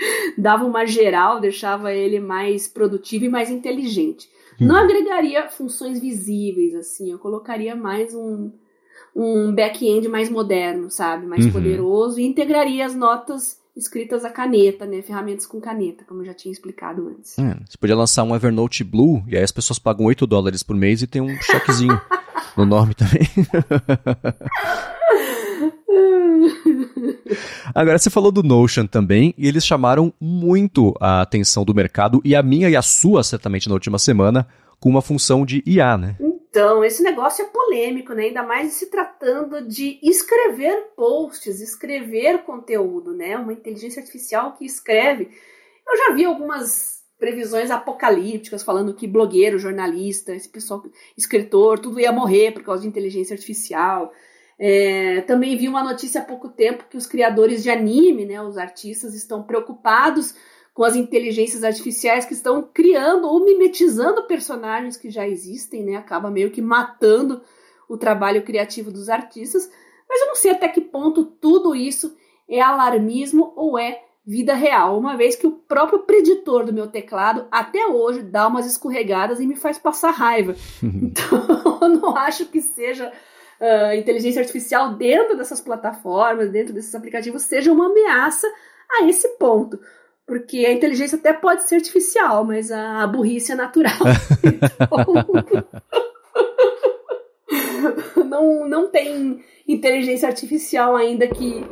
Dava uma geral, deixava ele mais produtivo e mais inteligente. Hum. Não agregaria funções visíveis, assim, eu colocaria mais um, um back-end mais moderno, sabe? Mais uhum. poderoso e integraria as notas escritas a caneta, né? Ferramentas com caneta, como eu já tinha explicado antes. É, você podia lançar um Evernote Blue e aí as pessoas pagam 8 dólares por mês e tem um chequezinho no nome também. Agora você falou do Notion também e eles chamaram muito a atenção do mercado e a minha e a sua certamente na última semana com uma função de IA, né? Então, esse negócio é polêmico, né? Ainda mais se tratando de escrever posts, escrever conteúdo, né? Uma inteligência artificial que escreve. Eu já vi algumas previsões apocalípticas falando que blogueiro, jornalista, esse pessoal, escritor, tudo ia morrer por causa de inteligência artificial. É, também vi uma notícia há pouco tempo que os criadores de anime, né, os artistas, estão preocupados com as inteligências artificiais que estão criando ou mimetizando personagens que já existem, né? Acaba meio que matando o trabalho criativo dos artistas. Mas eu não sei até que ponto tudo isso é alarmismo ou é vida real, uma vez que o próprio preditor do meu teclado até hoje dá umas escorregadas e me faz passar raiva. então, eu não acho que seja uh, inteligência artificial dentro dessas plataformas, dentro desses aplicativos, seja uma ameaça a esse ponto. Porque a inteligência até pode ser artificial, mas a burrice é natural. então... não, não tem inteligência artificial ainda que,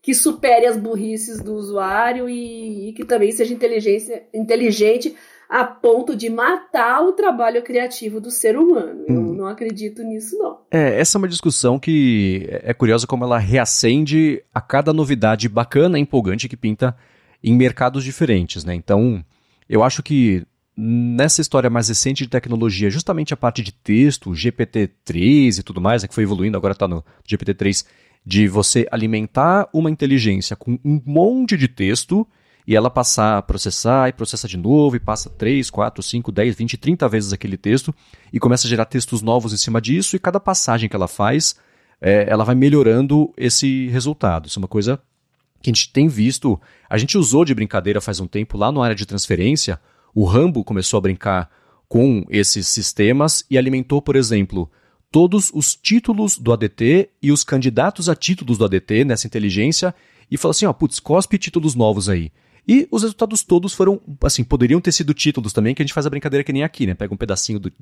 que supere as burrices do usuário e, e que também seja inteligência, inteligente a ponto de matar o trabalho criativo do ser humano. Eu. Não acredito nisso, não. É, essa é uma discussão que é curiosa como ela reacende a cada novidade bacana empolgante que pinta em mercados diferentes, né? Então, eu acho que nessa história mais recente de tecnologia, justamente a parte de texto, GPT-3 e tudo mais, né, que foi evoluindo, agora está no GPT-3, de você alimentar uma inteligência com um monte de texto e ela passar a processar e processa de novo e passa 3, 4, 5, 10, 20, 30 vezes aquele texto e começa a gerar textos novos em cima disso e cada passagem que ela faz, é, ela vai melhorando esse resultado. Isso é uma coisa que a gente tem visto, a gente usou de brincadeira faz um tempo lá na área de transferência, o Rambo começou a brincar com esses sistemas e alimentou, por exemplo, todos os títulos do ADT e os candidatos a títulos do ADT nessa inteligência e falou assim, ó, putz, cospe títulos novos aí. E os resultados todos foram, assim, poderiam ter sido títulos também, que a gente faz a brincadeira que nem aqui, né? Pega um pedacinho de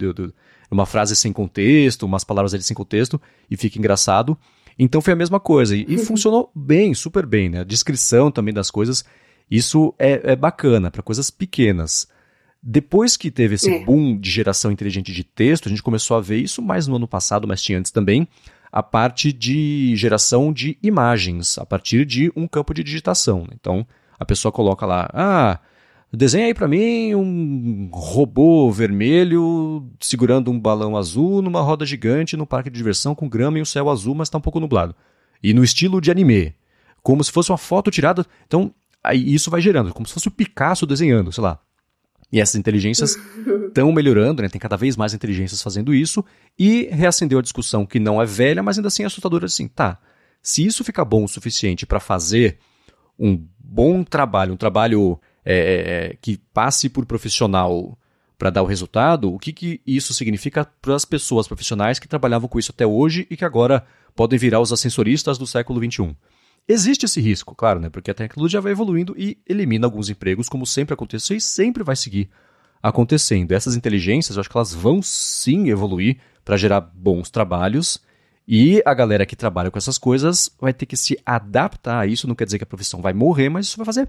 uma frase sem contexto, umas palavras ali sem contexto, e fica engraçado. Então foi a mesma coisa. E, e funcionou bem, super bem, né? A descrição também das coisas, isso é, é bacana para coisas pequenas. Depois que teve esse é. boom de geração inteligente de texto, a gente começou a ver isso mais no ano passado, mas tinha antes também, a parte de geração de imagens a partir de um campo de digitação. Né? Então, a pessoa coloca lá, ah, desenha aí para mim um robô vermelho segurando um balão azul numa roda gigante no parque de diversão com grama e o céu azul, mas está um pouco nublado. E no estilo de anime, como se fosse uma foto tirada. Então, aí isso vai gerando, como se fosse o Picasso desenhando, sei lá. E essas inteligências estão melhorando, né? tem cada vez mais inteligências fazendo isso, e reacendeu a discussão que não é velha, mas ainda assim é assustadora assim, tá, se isso fica bom o suficiente para fazer um bom trabalho, um trabalho é, é, é que passe por profissional para dar o resultado, o que, que isso significa para as pessoas profissionais que trabalhavam com isso até hoje e que agora podem virar os ascensoristas do século XXI? Existe esse risco, claro, né? Porque a tecnologia vai evoluindo e elimina alguns empregos, como sempre aconteceu e sempre vai seguir acontecendo. Essas inteligências, eu acho que elas vão sim evoluir para gerar bons trabalhos. E a galera que trabalha com essas coisas vai ter que se adaptar a isso. Não quer dizer que a profissão vai morrer, mas isso vai fazer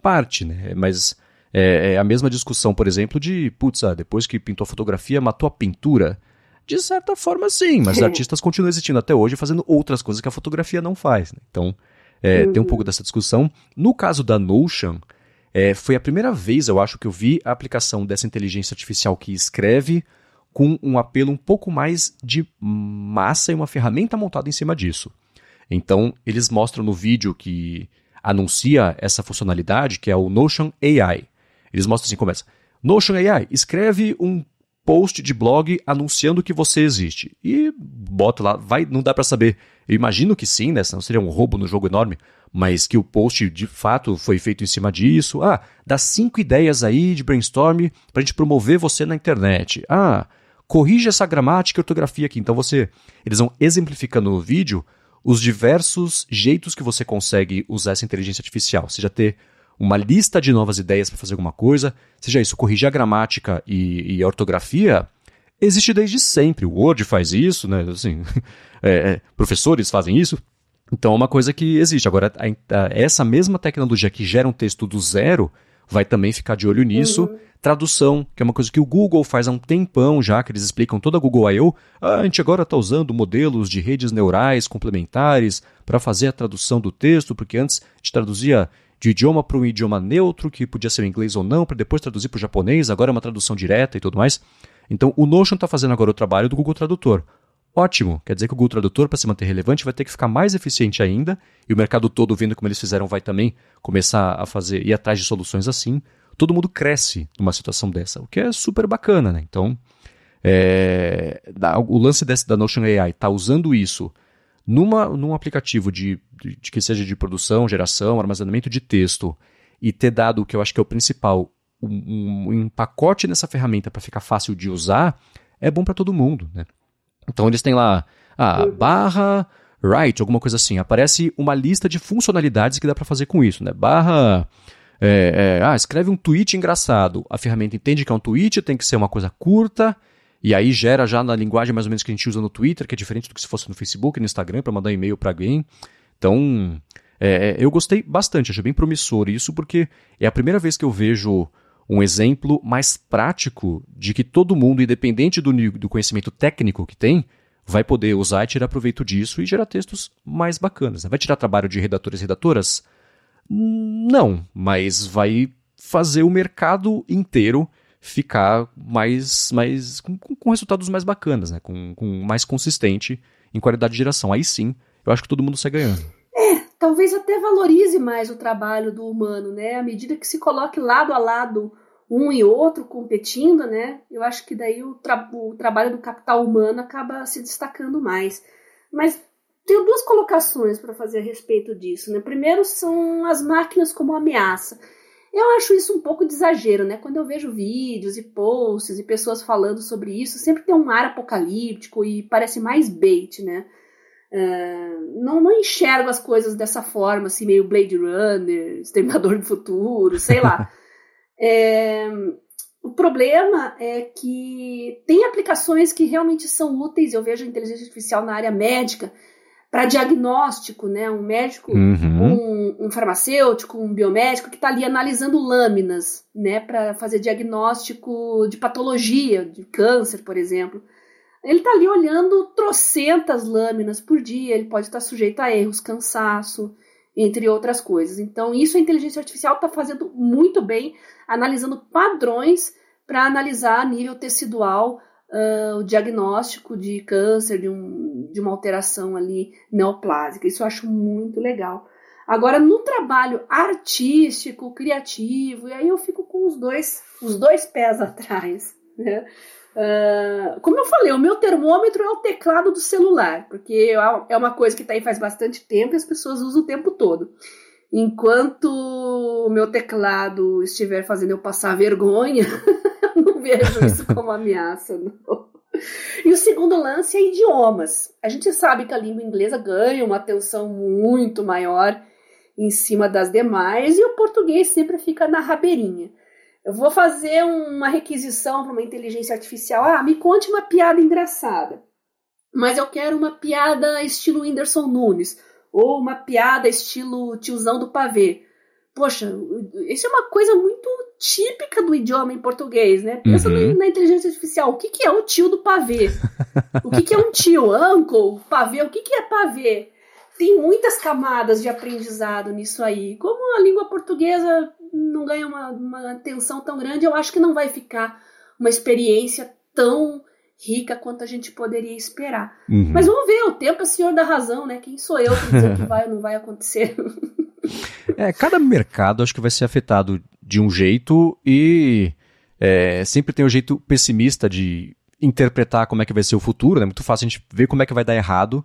parte, né? Mas é, é a mesma discussão, por exemplo, de, putz, ah, depois que pintou a fotografia, matou a pintura. De certa forma, sim, mas artistas continuam existindo até hoje fazendo outras coisas que a fotografia não faz. Né? Então, é, uhum. tem um pouco dessa discussão. No caso da Notion, é, foi a primeira vez, eu acho, que eu vi a aplicação dessa inteligência artificial que escreve com um apelo um pouco mais de massa e uma ferramenta montada em cima disso. Então, eles mostram no vídeo que anuncia essa funcionalidade, que é o Notion AI. Eles mostram assim, começa. Notion AI, escreve um post de blog anunciando que você existe. E bota lá, vai, não dá para saber. Eu imagino que sim, né? Senão seria um roubo no jogo enorme, mas que o post de fato foi feito em cima disso. Ah, dá cinco ideias aí de brainstorm pra gente promover você na internet. Ah, corrige essa gramática e ortografia aqui. Então você, eles vão exemplificando no vídeo os diversos jeitos que você consegue usar essa inteligência artificial. Seja ter uma lista de novas ideias para fazer alguma coisa, seja isso, corrigir a gramática e, e, a ortografia, existe desde sempre. O Word faz isso, né? Assim, é, é, professores fazem isso. Então é uma coisa que existe. Agora, a, a, essa mesma tecnologia que gera um texto do zero vai também ficar de olho nisso. Uhum. Tradução, que é uma coisa que o Google faz há um tempão já, que eles explicam toda a Google I.O. Ah, a gente agora está usando modelos de redes neurais complementares para fazer a tradução do texto, porque antes a gente traduzia de idioma para um idioma neutro, que podia ser o inglês ou não, para depois traduzir para o japonês, agora é uma tradução direta e tudo mais. Então o Notion está fazendo agora o trabalho do Google Tradutor. Ótimo, quer dizer que o Google Tradutor, para se manter relevante, vai ter que ficar mais eficiente ainda, e o mercado todo, vendo como eles fizeram, vai também começar a fazer, ir atrás de soluções assim. Todo mundo cresce numa situação dessa, o que é super bacana, né? Então, é, o lance desse, da Notion AI está usando isso numa, num aplicativo de, de, de, que seja de produção, geração, armazenamento de texto e ter dado o que eu acho que é o principal, um, um, um pacote nessa ferramenta para ficar fácil de usar, é bom para todo mundo. Né? Então eles têm lá a ah, barra write, alguma coisa assim. Aparece uma lista de funcionalidades que dá para fazer com isso. Né? Barra. É, é, ah, escreve um tweet engraçado. A ferramenta entende que é um tweet, tem que ser uma coisa curta E aí gera já na linguagem mais ou menos que a gente usa no Twitter, que é diferente do que se fosse no Facebook, no Instagram, para mandar e-mail para alguém. Então, é, é, eu gostei bastante, achei bem promissor isso, porque é a primeira vez que eu vejo um exemplo mais prático de que todo mundo, independente do, do conhecimento técnico que tem, vai poder usar e tirar proveito disso e gerar textos mais bacanas. Vai tirar trabalho de redatores e redatoras? Não, mas vai fazer o mercado inteiro ficar mais, mais com, com resultados mais bacanas, né? com, com mais consistente em qualidade de geração. Aí sim, eu acho que todo mundo sai ganhando. Talvez até valorize mais o trabalho do humano, né? À medida que se coloque lado a lado um e outro competindo, né? Eu acho que daí o, tra o trabalho do capital humano acaba se destacando mais. Mas tenho duas colocações para fazer a respeito disso, né? Primeiro são as máquinas como ameaça. Eu acho isso um pouco de exagero, né? Quando eu vejo vídeos e posts e pessoas falando sobre isso, sempre tem um ar apocalíptico e parece mais bait, né? Uh, não, não enxergo as coisas dessa forma, assim, meio Blade Runner, Exterminador do Futuro, sei lá. É, o problema é que tem aplicações que realmente são úteis. Eu vejo a inteligência artificial na área médica para diagnóstico, né? Um médico, uhum. um, um, farmacêutico, um biomédico que está ali analisando lâminas, né? Para fazer diagnóstico de patologia, de câncer, por exemplo. Ele está ali olhando trocentas lâminas por dia. Ele pode estar sujeito a erros, cansaço entre outras coisas. Então, isso a inteligência artificial está fazendo muito bem, analisando padrões para analisar a nível tecidual uh, o diagnóstico de câncer, de, um, de uma alteração ali neoplásica. Isso eu acho muito legal. Agora, no trabalho artístico, criativo, e aí eu fico com os dois, os dois pés atrás. Né? Uh, como eu falei, o meu termômetro é o teclado do celular, porque é uma coisa que está aí faz bastante tempo e as pessoas usam o tempo todo. Enquanto o meu teclado estiver fazendo eu passar vergonha, eu não vejo isso como ameaça, não. E o segundo lance é idiomas. A gente sabe que a língua inglesa ganha uma atenção muito maior em cima das demais e o português sempre fica na rabeirinha. Eu vou fazer uma requisição para uma inteligência artificial. Ah, me conte uma piada engraçada. Mas eu quero uma piada estilo Whindersson Nunes. Ou uma piada estilo tiozão do pavê. Poxa, isso é uma coisa muito típica do idioma em português, né? Pensa uhum. na inteligência artificial. O que, que é o tio do pavê? o que, que é um tio? Uncle? Pavê? O que, que é pavê? Tem muitas camadas de aprendizado nisso aí. Como a língua portuguesa não ganha uma, uma atenção tão grande, eu acho que não vai ficar uma experiência tão rica quanto a gente poderia esperar. Uhum. Mas vamos ver, o tempo é senhor da razão, né? Quem sou eu para dizer que vai ou não vai acontecer? é, cada mercado acho que vai ser afetado de um jeito e é, sempre tem um jeito pessimista de interpretar como é que vai ser o futuro, né? Muito fácil a gente ver como é que vai dar errado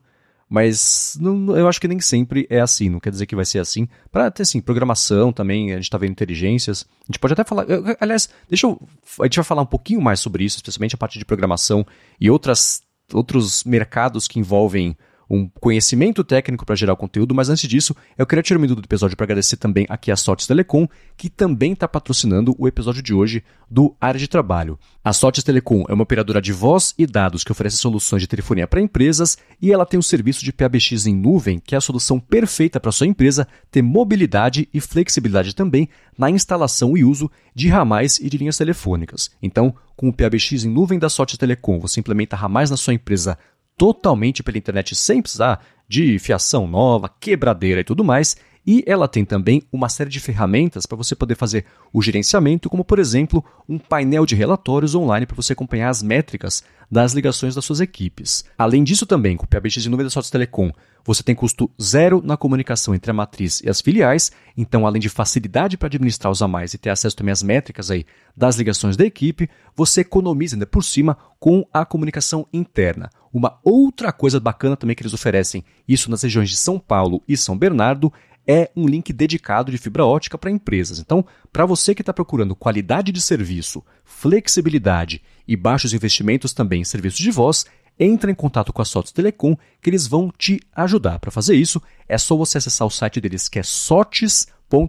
mas não, eu acho que nem sempre é assim, não quer dizer que vai ser assim. Para ter assim, programação também, a gente está vendo inteligências. A gente pode até falar. Aliás, deixa eu. A gente vai falar um pouquinho mais sobre isso, especialmente a parte de programação e outras, outros mercados que envolvem um conhecimento técnico para gerar o conteúdo, mas antes disso, eu queria tirar um minuto do episódio para agradecer também aqui a Sotes Telecom, que também está patrocinando o episódio de hoje do Área de Trabalho. A Sotes Telecom é uma operadora de voz e dados que oferece soluções de telefonia para empresas e ela tem um serviço de PABX em nuvem, que é a solução perfeita para sua empresa ter mobilidade e flexibilidade também na instalação e uso de ramais e de linhas telefônicas. Então, com o PABX em nuvem da Sotes Telecom, você implementa ramais na sua empresa totalmente pela internet sem precisar de fiação nova, quebradeira e tudo mais. E ela tem também uma série de ferramentas para você poder fazer o gerenciamento, como por exemplo um painel de relatórios online para você acompanhar as métricas das ligações das suas equipes. Além disso, também, com o de nuvem da Sotos Telecom, você tem custo zero na comunicação entre a matriz e as filiais, então além de facilidade para administrar os a mais e ter acesso também às métricas aí das ligações da equipe, você economiza ainda por cima com a comunicação interna. Uma outra coisa bacana também que eles oferecem, isso nas regiões de São Paulo e São Bernardo, é um link dedicado de fibra ótica para empresas. Então, para você que está procurando qualidade de serviço, flexibilidade e baixos investimentos também em serviços de voz, entre em contato com a Sotos Telecom que eles vão te ajudar. Para fazer isso, é só você acessar o site deles que é sotes.com.br,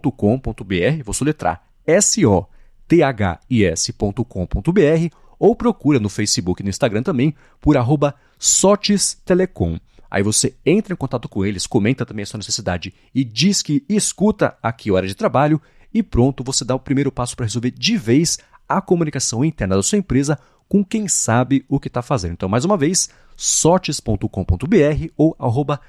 vou soletrar S-O-T-H-I-S.com.br ou procura no Facebook e no Instagram também por arroba Telecom. Aí você entra em contato com eles, comenta também a sua necessidade e diz que escuta aqui hora de trabalho e pronto, você dá o primeiro passo para resolver de vez a comunicação interna da sua empresa com quem sabe o que está fazendo. Então, mais uma vez, sotes.com.br ou arroba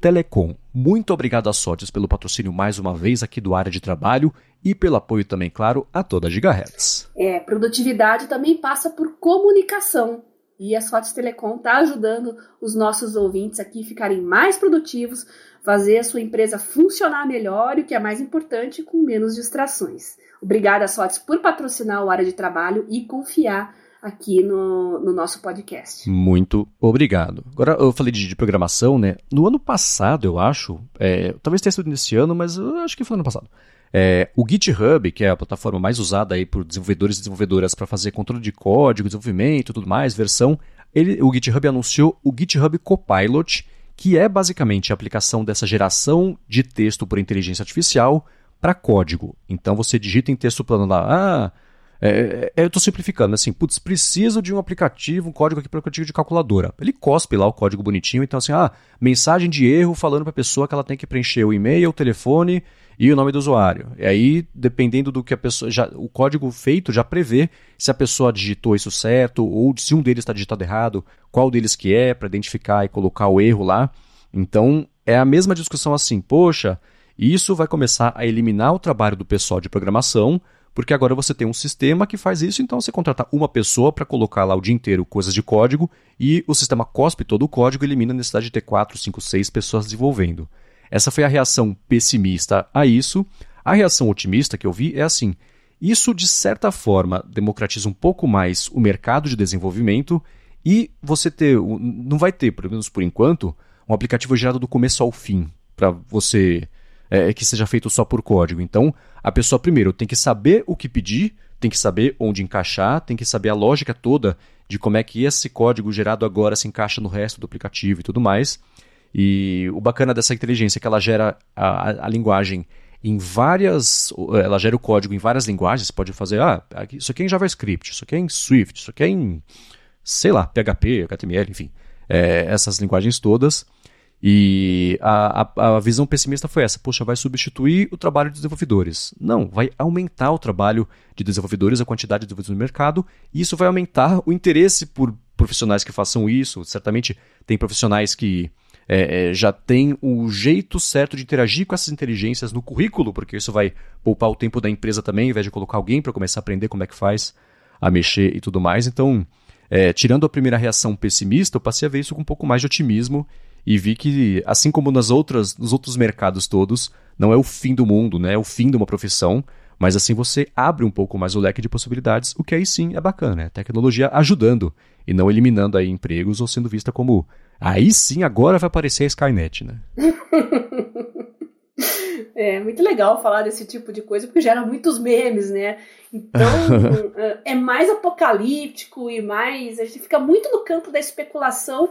Telecom. Muito obrigado a Sotes pelo patrocínio mais uma vez aqui do Área de Trabalho e pelo apoio também, claro, a toda a Gigahertz. É, produtividade também passa por comunicação. E a Sotes Telecom está ajudando os nossos ouvintes aqui a ficarem mais produtivos, fazer a sua empresa funcionar melhor e o que é mais importante, com menos distrações. Obrigada, Sotes, por patrocinar o Área de Trabalho e confiar aqui no, no nosso podcast. Muito obrigado. Agora, eu falei de, de programação, né? No ano passado, eu acho, é, talvez tenha sido nesse ano, mas eu acho que foi no ano passado. É, o GitHub, que é a plataforma mais usada aí por desenvolvedores e desenvolvedoras para fazer controle de código, desenvolvimento tudo mais, versão, ele, o GitHub anunciou o GitHub Copilot, que é basicamente a aplicação dessa geração de texto por inteligência artificial para código. Então você digita em texto plano lá, ah, é, é, eu estou simplificando, assim, putz, preciso de um aplicativo, um código aqui para aplicativo de calculadora. Ele cospe lá o código bonitinho, então assim, ah, mensagem de erro falando para a pessoa que ela tem que preencher o e-mail, o telefone e o nome do usuário. E aí, dependendo do que a pessoa. Já, o código feito já prevê se a pessoa digitou isso certo, ou se um deles está digitado errado, qual deles que é, para identificar e colocar o erro lá. Então, é a mesma discussão assim, poxa, isso vai começar a eliminar o trabalho do pessoal de programação porque agora você tem um sistema que faz isso, então você contrata uma pessoa para colocar lá o dia inteiro coisas de código e o sistema cospe todo o código e elimina a necessidade de ter 4, 5, 6 pessoas desenvolvendo. Essa foi a reação pessimista a isso. A reação otimista que eu vi é assim: isso de certa forma democratiza um pouco mais o mercado de desenvolvimento e você ter, não vai ter, pelo menos por enquanto, um aplicativo gerado do começo ao fim para você é, que seja feito só por código. Então, a pessoa, primeiro, tem que saber o que pedir, tem que saber onde encaixar, tem que saber a lógica toda de como é que esse código gerado agora se encaixa no resto do aplicativo e tudo mais. E o bacana dessa inteligência é que ela gera a, a linguagem em várias. Ela gera o código em várias linguagens. Você pode fazer, ah, isso aqui é em JavaScript, isso aqui é em Swift, isso aqui é em, sei lá, PHP, HTML, enfim. É, essas linguagens todas. E a, a, a, visão pessimista foi essa: poxa, vai substituir o trabalho de desenvolvedores. Não, vai aumentar o trabalho de desenvolvedores, a quantidade de desenvolvedores no mercado, e isso vai aumentar o interesse por profissionais que façam isso. Certamente tem profissionais que é, é, já têm o jeito certo de interagir com essas inteligências no currículo, porque isso vai poupar o tempo da empresa também, ao invés de colocar alguém para começar a aprender como é que faz a mexer e tudo mais. Então, é, tirando a primeira reação pessimista, eu passei a ver isso com um pouco mais de otimismo e vi que, assim como nas outras, nos outros mercados todos, não é o fim do mundo, né? é o fim de uma profissão, mas assim você abre um pouco mais o leque de possibilidades, o que aí sim é bacana, né? Tecnologia ajudando e não eliminando aí empregos ou sendo vista como aí sim agora vai aparecer a Skynet, né? É muito legal falar desse tipo de coisa porque gera muitos memes, né? Então é mais apocalíptico e mais. A gente fica muito no campo da especulação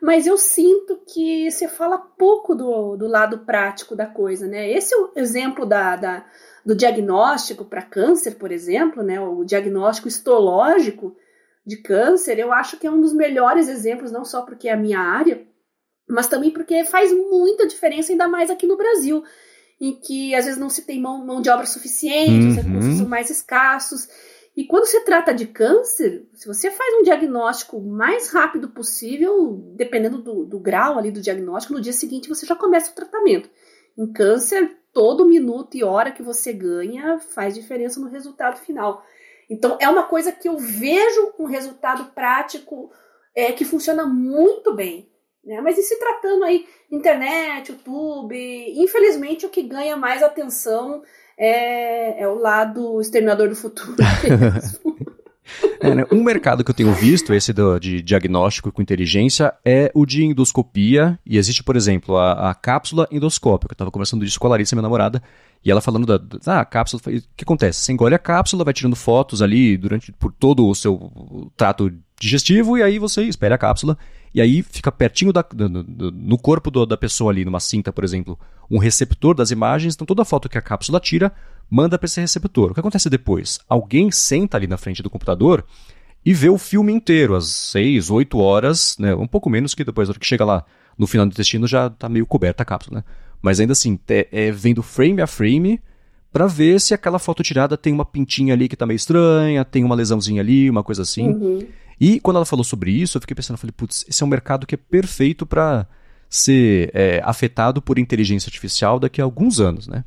mas eu sinto que se fala pouco do, do lado prático da coisa, né? Esse é o exemplo da, da do diagnóstico para câncer, por exemplo, né? O diagnóstico histológico de câncer, eu acho que é um dos melhores exemplos, não só porque é a minha área, mas também porque faz muita diferença, ainda mais aqui no Brasil, em que às vezes não se tem mão, mão de obra suficiente, uhum. os recursos são mais escassos. E quando se trata de câncer, se você faz um diagnóstico mais rápido possível, dependendo do, do grau ali do diagnóstico, no dia seguinte você já começa o tratamento. Em câncer, todo minuto e hora que você ganha faz diferença no resultado final. Então, é uma coisa que eu vejo um resultado prático é, que funciona muito bem. Né? Mas e se tratando aí internet, YouTube, infelizmente o que ganha mais atenção é, é o lado exterminador do futuro. É, né? Um mercado que eu tenho visto, esse do, de diagnóstico com inteligência, é o de endoscopia. E existe, por exemplo, a, a cápsula endoscópica. Eu estava conversando disso com a Larissa, minha namorada, e ela falando da, da ah, cápsula. O que acontece? Você engole a cápsula, vai tirando fotos ali durante por todo o seu trato digestivo, e aí você espera a cápsula e aí fica pertinho da, do, do, no corpo do, da pessoa ali, numa cinta, por exemplo, um receptor das imagens. Então toda foto que a cápsula tira manda para esse receptor. O que acontece depois? Alguém senta ali na frente do computador e vê o filme inteiro, às 6, 8 horas, né? um pouco menos que depois, hora que chega lá no final do intestino, já está meio coberta a cápsula. Né? Mas ainda assim, é, é vendo frame a frame para ver se aquela foto tirada tem uma pintinha ali que tá meio estranha, tem uma lesãozinha ali, uma coisa assim. Uhum. E quando ela falou sobre isso, eu fiquei pensando, falei, putz, esse é um mercado que é perfeito para ser é, afetado por inteligência artificial daqui a alguns anos, né?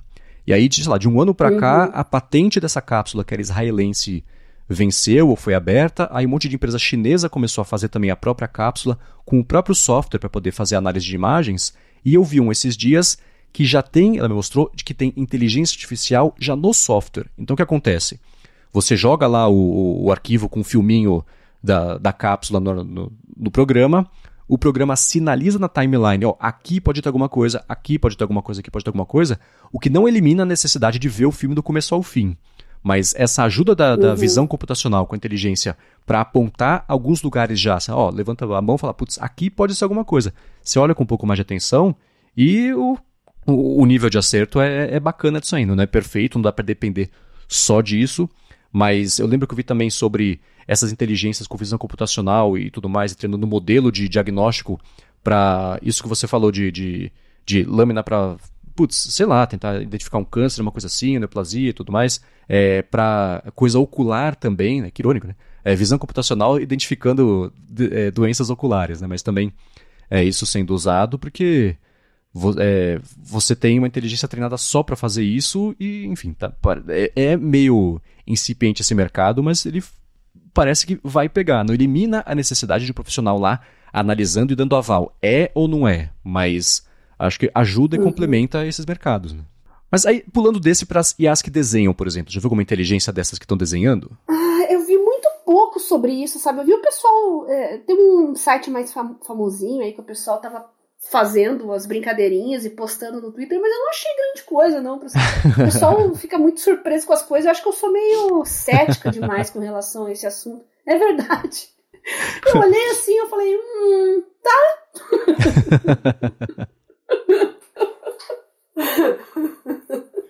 E aí, sei lá, de um ano para uhum. cá, a patente dessa cápsula, que era israelense, venceu ou foi aberta. Aí um monte de empresa chinesa começou a fazer também a própria cápsula com o próprio software para poder fazer análise de imagens. E eu vi um esses dias que já tem, ela me mostrou, de que tem inteligência artificial já no software. Então o que acontece? Você joga lá o, o arquivo com o filminho da, da cápsula no, no, no, programa, o programa sinaliza na timeline, ó, aqui pode ter alguma coisa, aqui pode ter alguma coisa, aqui pode ter alguma coisa, o que não elimina a necessidade de ver o filme do começo ao fim. Mas essa ajuda da, da uhum. visão computacional com a inteligência para apontar alguns lugares já, assim, ó, levanta a mão e fala, putz, aqui pode ser alguma coisa. Você olha com um pouco mais de atenção e o o, o nível de acerto é, é bacana disso ainda, não é perfeito, não dá para depender só disso, mas eu lembro que eu vi também sobre essas inteligências com visão computacional e tudo mais, treinando no modelo de diagnóstico para isso que você falou de, de, de lâmina para, putz, sei lá, tentar identificar um câncer, uma coisa assim, neoplasia e tudo mais, é, para coisa ocular também, né, que irônico, né? É, visão computacional identificando de, é, doenças oculares, né? Mas também é isso sendo usado porque é, você tem uma inteligência treinada só para fazer isso e, enfim, tá, é, é, meio incipiente esse mercado, mas ele parece que vai pegar. Não elimina a necessidade de um profissional lá analisando e dando aval. É ou não é? Mas acho que ajuda e uhum. complementa esses mercados. Né? Mas aí, pulando desse para as IAs que desenham, por exemplo, já viu alguma inteligência dessas que estão desenhando? Ah, eu vi muito pouco sobre isso, sabe? Eu vi o pessoal. É, tem um site mais fam famosinho aí que o pessoal tava fazendo as brincadeirinhas e postando no Twitter, mas eu não achei grande coisa, não. O pessoal fica muito surpreso com as coisas. Eu acho que eu sou meio cética demais com relação a esse assunto. É verdade. Eu olhei assim, eu falei, hum, tá.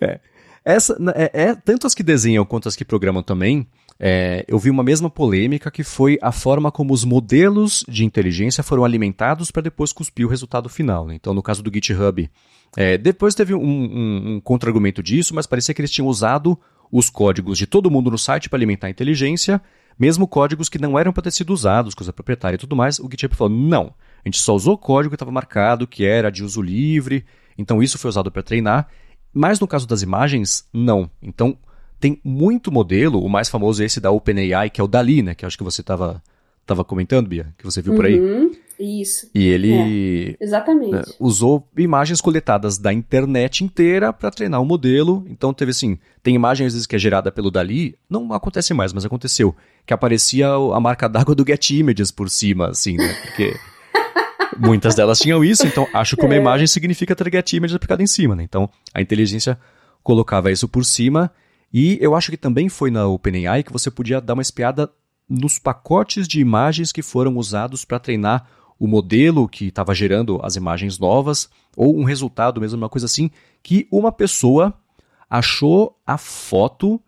é. Essa, é, é, tanto as que desenham quanto as que programam também, é, eu vi uma mesma polêmica que foi a forma como os modelos de inteligência foram alimentados para depois cuspir o resultado final. Né? Então, no caso do GitHub, é, depois teve um, um, um contra-argumento disso, mas parecia que eles tinham usado os códigos de todo mundo no site para alimentar a inteligência, mesmo códigos que não eram para ter sido usados, coisa proprietária e tudo mais. O GitHub falou: não, a gente só usou o código que estava marcado, que era de uso livre, então isso foi usado para treinar. Mas no caso das imagens, não. Então, tem muito modelo, o mais famoso é esse da OpenAI, que é o Dali, né? Que acho que você estava tava comentando, Bia, que você viu por aí. Uhum, isso. E ele é, exatamente. Né, usou imagens coletadas da internet inteira para treinar o modelo. Então teve assim, tem imagem às vezes que é gerada pelo Dali, não acontece mais, mas aconteceu, que aparecia a marca d'água do Get Images por cima, assim, né? Porque muitas delas tinham isso, então acho que uma é. imagem significa ter Get Images aplicado em cima, né? Então a inteligência colocava isso por cima e eu acho que também foi na OpenAI que você podia dar uma espiada nos pacotes de imagens que foram usados para treinar o modelo que estava gerando as imagens novas, ou um resultado mesmo, uma coisa assim, que uma pessoa achou a foto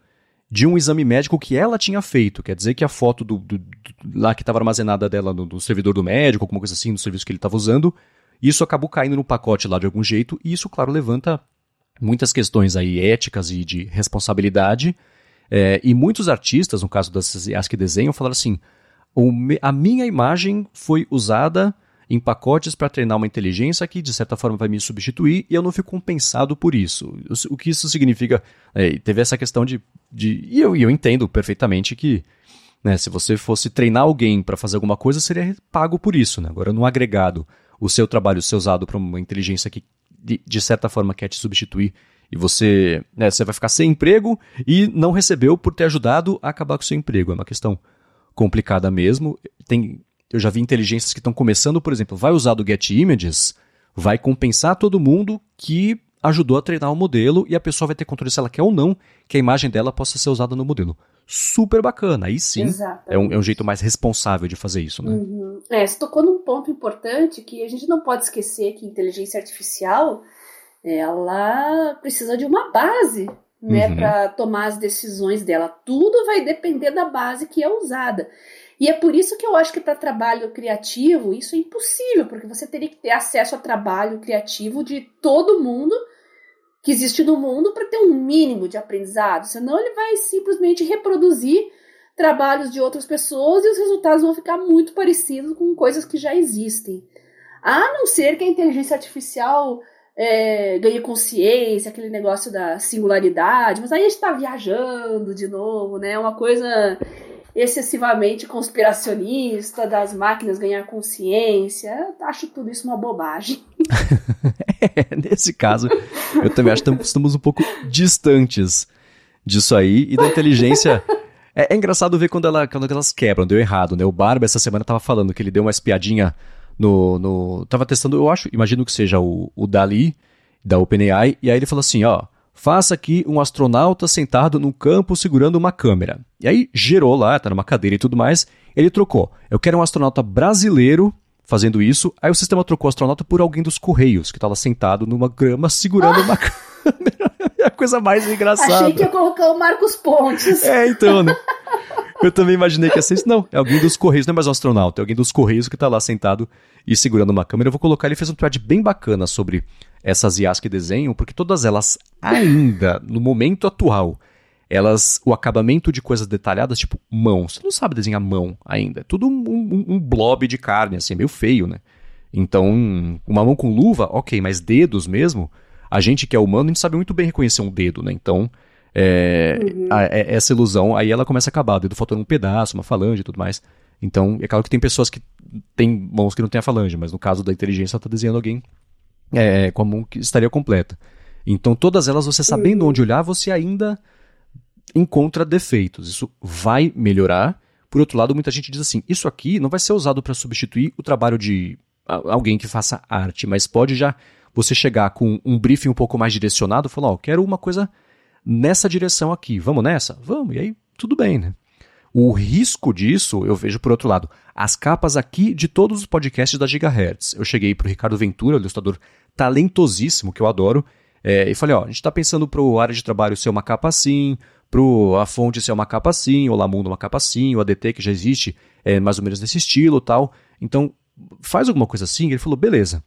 de um exame médico que ela tinha feito. Quer dizer que a foto do, do, do lá que estava armazenada dela no, no, servidor do médico, alguma coisa assim, no serviço que ele estava usando, isso acabou caindo no pacote lá de algum jeito, e isso, claro, levanta muitas questões aí éticas e de responsabilidade. É, e muitos artistas, no caso das as que desenham, falaram assim: a minha imagem foi usada em pacotes para treinar uma inteligência que, de certa forma, vai me substituir e eu não fico compensado por isso. O que isso significa? É, teve essa questão de. de e eu, eu entendo perfeitamente que. Né, se você fosse treinar alguém para fazer alguma coisa, seria pago por isso. Né? Agora, no agregado, o seu trabalho ser usado para uma inteligência que de, de certa forma quer te substituir e você, né, você vai ficar sem emprego e não recebeu por ter ajudado a acabar com o seu emprego. É uma questão complicada mesmo. Tem, eu já vi inteligências que estão começando, por exemplo, vai usar do Get Images, vai compensar todo mundo que ajudou a treinar o modelo e a pessoa vai ter controle se ela quer ou não que a imagem dela possa ser usada no modelo. Super bacana. Aí sim é um, é um, jeito mais responsável de fazer isso, né? Uhum. É, você tocou num ponto importante que a gente não pode esquecer que inteligência artificial ela precisa de uma base né, uhum. para tomar as decisões dela. Tudo vai depender da base que é usada. E é por isso que eu acho que para trabalho criativo isso é impossível, porque você teria que ter acesso a trabalho criativo de todo mundo que existe no mundo para ter um mínimo de aprendizado, senão ele vai simplesmente reproduzir trabalhos de outras pessoas e os resultados vão ficar muito parecidos com coisas que já existem. A não ser que a inteligência artificial é, ganhe consciência, aquele negócio da singularidade, mas aí a gente está viajando de novo, né? Uma coisa excessivamente conspiracionista das máquinas ganhar consciência. Eu acho tudo isso uma bobagem. é, nesse caso, eu também acho que estamos um pouco distantes disso aí e da inteligência. É, é engraçado ver quando, ela, quando elas quebram, deu errado, né? O Barba essa semana tava falando que ele deu uma espiadinha no. no tava testando, eu acho, imagino que seja o, o Dali da OpenAI, e aí ele falou assim: ó, Faça aqui um astronauta sentado num campo segurando uma câmera. E aí gerou lá, tá numa cadeira e tudo mais. Ele trocou. Eu quero um astronauta brasileiro fazendo isso. Aí o sistema trocou o astronauta por alguém dos Correios, que lá sentado numa grama segurando ah! uma câmera. É a coisa mais engraçada. Achei que ia colocar o Marcos Pontes. É, então, né? Eu também imaginei que ia ser isso. Não, é alguém dos Correios, não é mais um astronauta, é alguém dos Correios que tá lá sentado e segurando uma câmera. Eu vou colocar, ele fez um thread bem bacana sobre essas IAs que desenham, porque todas elas ainda, no momento atual, elas, o acabamento de coisas detalhadas, tipo mão, você não sabe desenhar mão ainda, é tudo um, um, um blob de carne, assim, meio feio, né? Então, uma mão com luva, ok, mas dedos mesmo, a gente que é humano, a gente sabe muito bem reconhecer um dedo, né? Então, é, uhum. a, a, é, essa ilusão, aí ela começa a acabar, o dedo faltando um pedaço, uma falange e tudo mais. Então, é claro que tem pessoas que têm mãos que não têm a falange, mas no caso da inteligência, ela está desenhando alguém é, com a mão que estaria completa. Então, todas elas, você sabendo uhum. onde olhar, você ainda encontra defeitos. Isso vai melhorar. Por outro lado, muita gente diz assim: isso aqui não vai ser usado para substituir o trabalho de alguém que faça arte, mas pode já você chegar com um briefing um pouco mais direcionado, falar: ó, oh, quero uma coisa nessa direção aqui, vamos nessa? Vamos, e aí tudo bem, né? O risco disso, eu vejo por outro lado, as capas aqui de todos os podcasts da Gigahertz. Eu cheguei para o Ricardo Ventura, ilustrador talentosíssimo, que eu adoro, é, e falei, ó, a gente está pensando para o área de trabalho ser uma capa assim, para a fonte ser uma capa assim, o Lamundo uma capa assim, o ADT que já existe é mais ou menos nesse estilo tal. Então, faz alguma coisa assim? Ele falou, beleza.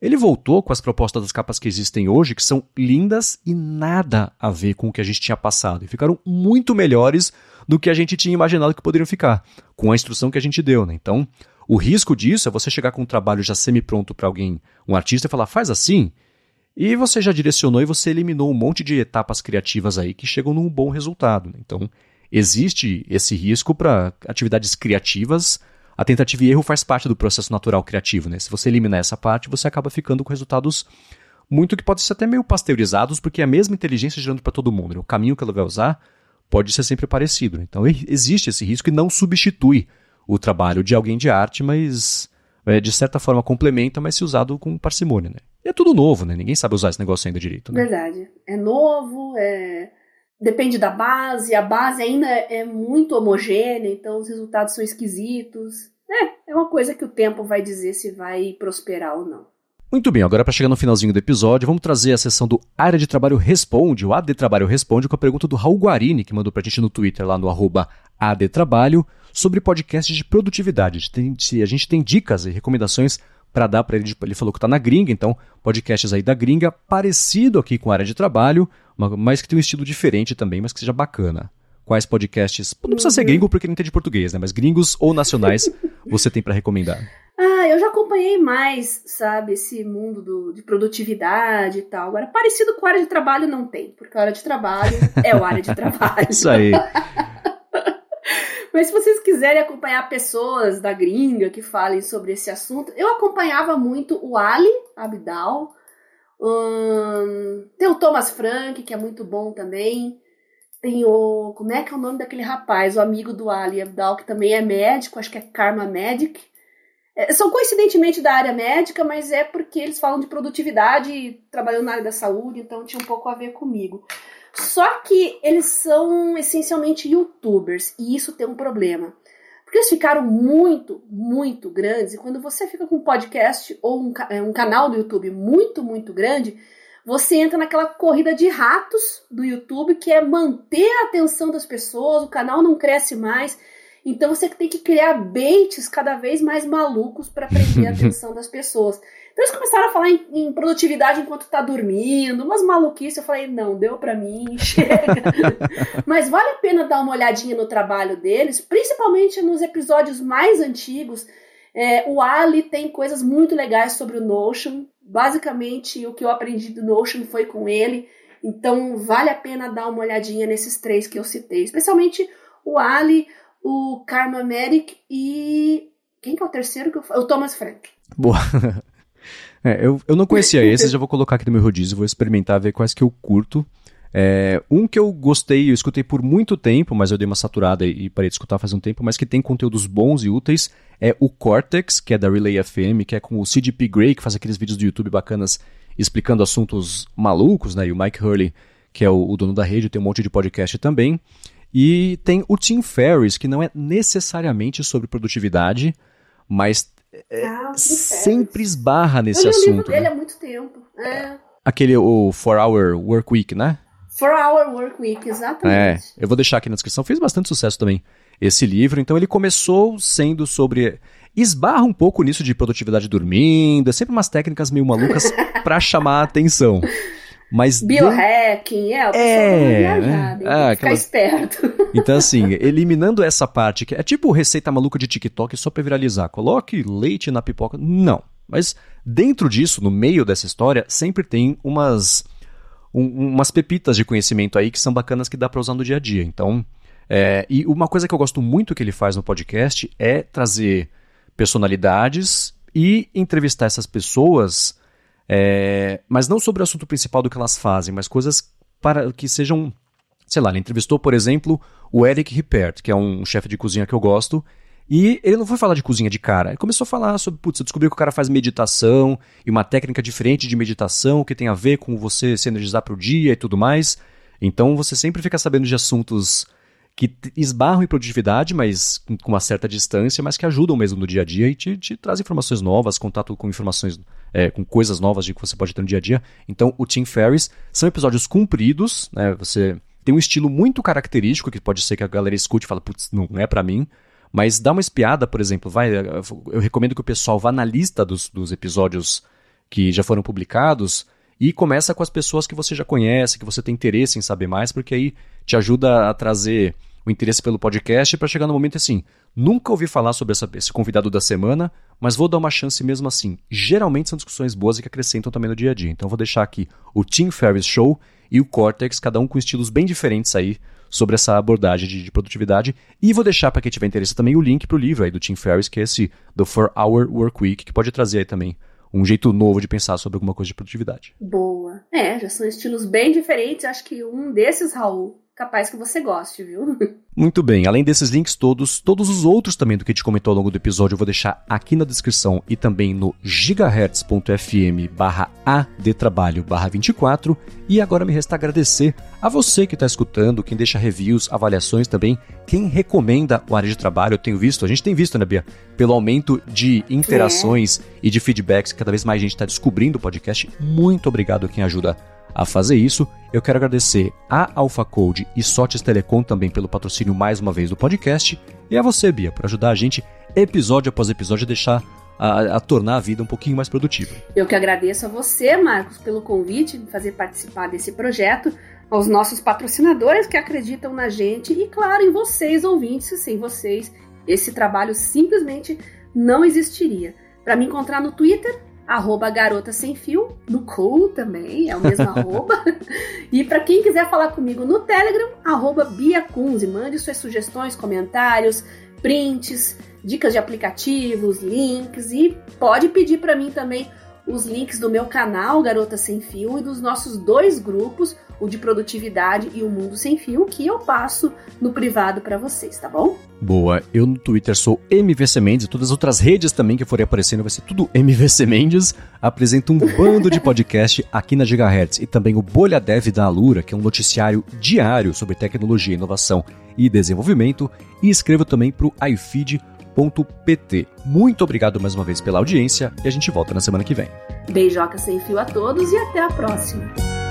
Ele voltou com as propostas das capas que existem hoje, que são lindas e nada a ver com o que a gente tinha passado. E ficaram muito melhores do que a gente tinha imaginado que poderiam ficar, com a instrução que a gente deu. Né? Então, o risco disso é você chegar com um trabalho já semi-pronto para alguém, um artista, e falar, faz assim, e você já direcionou e você eliminou um monte de etapas criativas aí que chegam num bom resultado. Né? Então, existe esse risco para atividades criativas. A tentativa e erro faz parte do processo natural criativo. Né? Se você eliminar essa parte, você acaba ficando com resultados muito que podem ser até meio pasteurizados, porque é a mesma inteligência gerando para todo mundo. Né? O caminho que ela vai usar pode ser sempre parecido. Né? Então, existe esse risco e não substitui o trabalho de alguém de arte, mas é, de certa forma complementa, mas se usado com parcimônia. Né? é tudo novo, né? Ninguém sabe usar esse negócio ainda direito. Né? Verdade. É novo, é... depende da base, a base ainda é muito homogênea, então os resultados são esquisitos. É, é uma coisa que o tempo vai dizer se vai prosperar ou não. Muito bem, agora para chegar no finalzinho do episódio, vamos trazer a sessão do Área de Trabalho Responde, o AD Trabalho Responde, com a pergunta do Raul Guarini, que mandou pra gente no Twitter, lá no arroba ADTrabalho, sobre podcasts de produtividade. A gente tem dicas e recomendações para dar para ele. Ele falou que está na gringa, então podcasts aí da gringa, parecido aqui com a área de trabalho, mas que tem um estilo diferente também, mas que seja bacana. Quais podcasts? Não precisa ser gringo porque não entende português, né? Mas gringos ou nacionais você tem para recomendar? Ah, eu já acompanhei mais, sabe, esse mundo do, de produtividade e tal. Agora, parecido com a área de trabalho não tem, porque a área de trabalho é a área de trabalho. Isso aí. Mas se vocês quiserem acompanhar pessoas da gringa que falem sobre esse assunto, eu acompanhava muito o Ali Abdal. Hum, tem o Thomas Frank, que é muito bom também. Tem o. Como é que é o nome daquele rapaz, o amigo do Ali Abdal, que também é médico, acho que é Karma Medic. É, são coincidentemente da área médica, mas é porque eles falam de produtividade trabalhando na área da saúde, então tinha um pouco a ver comigo. Só que eles são essencialmente youtubers e isso tem um problema. Porque eles ficaram muito, muito grandes e quando você fica com um podcast ou um, é, um canal do YouTube muito, muito grande, você entra naquela corrida de ratos do YouTube, que é manter a atenção das pessoas, o canal não cresce mais. Então você tem que criar baits cada vez mais malucos para prender a atenção das pessoas. Então eles começaram a falar em, em produtividade enquanto tá dormindo, umas maluquices. Eu falei, não, deu para mim, chega. Mas vale a pena dar uma olhadinha no trabalho deles, principalmente nos episódios mais antigos. É, o Ali tem coisas muito legais sobre o Notion. Basicamente, o que eu aprendi do Notion foi com ele. Então, vale a pena dar uma olhadinha nesses três que eu citei. Especialmente o Ali, o Karma Merrick e. Quem que é o terceiro? Que eu... O Thomas Frank. Boa. É, eu, eu não conhecia esse, já vou colocar aqui no meu rodízio, vou experimentar, ver quais que eu curto. É, um que eu gostei, eu escutei por muito tempo, mas eu dei uma saturada e parei de escutar faz um tempo, mas que tem conteúdos bons e úteis, é o Cortex, que é da Relay FM, que é com o CDP Grey, que faz aqueles vídeos do YouTube bacanas explicando assuntos malucos, né? E o Mike Hurley, que é o, o dono da rede, tem um monte de podcast também. E tem o Tim Ferriss, que não é necessariamente sobre produtividade, mas é, ah, sempre esbarra nesse eu assunto. Eu li o livro dele né? há muito tempo. É. Aquele, o 4-Hour Work Week, né? 4-Hour Work Week, exatamente. É, eu vou deixar aqui na descrição. Fez bastante sucesso também esse livro. Então ele começou sendo sobre... Esbarra um pouco nisso de produtividade dormindo. É sempre umas técnicas meio malucas para chamar a atenção. Mas Biohacking, é, o é, é né? ah, ficar esperto. Então, assim, eliminando essa parte, que é tipo receita maluca de TikTok só pra viralizar. Coloque leite na pipoca. Não. Mas dentro disso, no meio dessa história, sempre tem umas, um, umas pepitas de conhecimento aí que são bacanas que dá pra usar no dia a dia. Então, é, e uma coisa que eu gosto muito que ele faz no podcast é trazer personalidades e entrevistar essas pessoas é, mas não sobre o assunto principal do que elas fazem, mas coisas para que sejam. Sei lá, ele entrevistou, por exemplo, o Eric Rippert, que é um chefe de cozinha que eu gosto, e ele não foi falar de cozinha de cara. Ele começou a falar sobre, putz, eu descobri que o cara faz meditação e uma técnica diferente de meditação que tem a ver com você se energizar para o dia e tudo mais. Então você sempre fica sabendo de assuntos que esbarram em produtividade, mas com uma certa distância, mas que ajudam mesmo no dia a dia e te, te traz informações novas, contato com informações, é, com coisas novas de que você pode ter no dia a dia. Então, o Tim Ferriss são episódios compridos, né? Você tem um estilo muito característico que pode ser que a galera escute e fala, putz, não é para mim. Mas dá uma espiada, por exemplo, vai. Eu recomendo que o pessoal vá na lista dos, dos episódios que já foram publicados e começa com as pessoas que você já conhece, que você tem interesse em saber mais, porque aí te ajuda a trazer o interesse pelo podcast para chegar no momento assim, nunca ouvi falar sobre essa, esse convidado da semana, mas vou dar uma chance mesmo assim. Geralmente são discussões boas e que acrescentam também no dia a dia. Então vou deixar aqui o Tim Ferriss Show e o Cortex, cada um com estilos bem diferentes aí sobre essa abordagem de, de produtividade. E vou deixar para quem tiver interesse também o link para o livro aí do Tim Ferriss, que é esse The 4 Hour Work Week, que pode trazer aí também um jeito novo de pensar sobre alguma coisa de produtividade. Boa. É, já são estilos bem diferentes. Acho que um desses, Raul, capaz que você goste, viu? Muito bem, além desses links todos, todos os outros também do que a gente comentou ao longo do episódio eu vou deixar aqui na descrição e também no gigahertz.fm barra adtrabalho barra 24 e agora me resta agradecer a você que está escutando, quem deixa reviews, avaliações também, quem recomenda o área de trabalho, eu tenho visto, a gente tem visto, né Bia, pelo aumento de interações é. e de feedbacks, cada vez mais gente está descobrindo o podcast, muito obrigado a quem ajuda a fazer isso. Eu quero agradecer a AlphaCode e Sotes Telecom também pelo patrocínio mais uma vez do podcast e a você, Bia, por ajudar a gente episódio após episódio a deixar a, a, tornar a vida um pouquinho mais produtiva. Eu que agradeço a você, Marcos, pelo convite de fazer participar desse projeto, aos nossos patrocinadores que acreditam na gente e, claro, em vocês, ouvintes. Sem vocês, esse trabalho simplesmente não existiria. Para me encontrar no Twitter, arroba garota sem fio, no cool também, é o mesmo arroba. E para quem quiser falar comigo no Telegram, arroba Bia Kunze, mande suas sugestões, comentários, prints, dicas de aplicativos, links e pode pedir para mim também os links do meu canal Garota Sem Fio e dos nossos dois grupos, o de produtividade e o Mundo Sem Fio, que eu passo no privado para vocês, tá bom? Boa, eu no Twitter sou MVC Mendes e todas as outras redes também que forem aparecendo vai ser tudo MVC Mendes. Apresento um bando de podcast aqui na Gigahertz e também o Bolha Dev da Alura, que é um noticiário diário sobre tecnologia, inovação e desenvolvimento. E escrevo também para o iFeed beijoca.pt. Muito obrigado mais uma vez pela audiência e a gente volta na semana que vem. Beijoca sem fio a todos e até a próxima.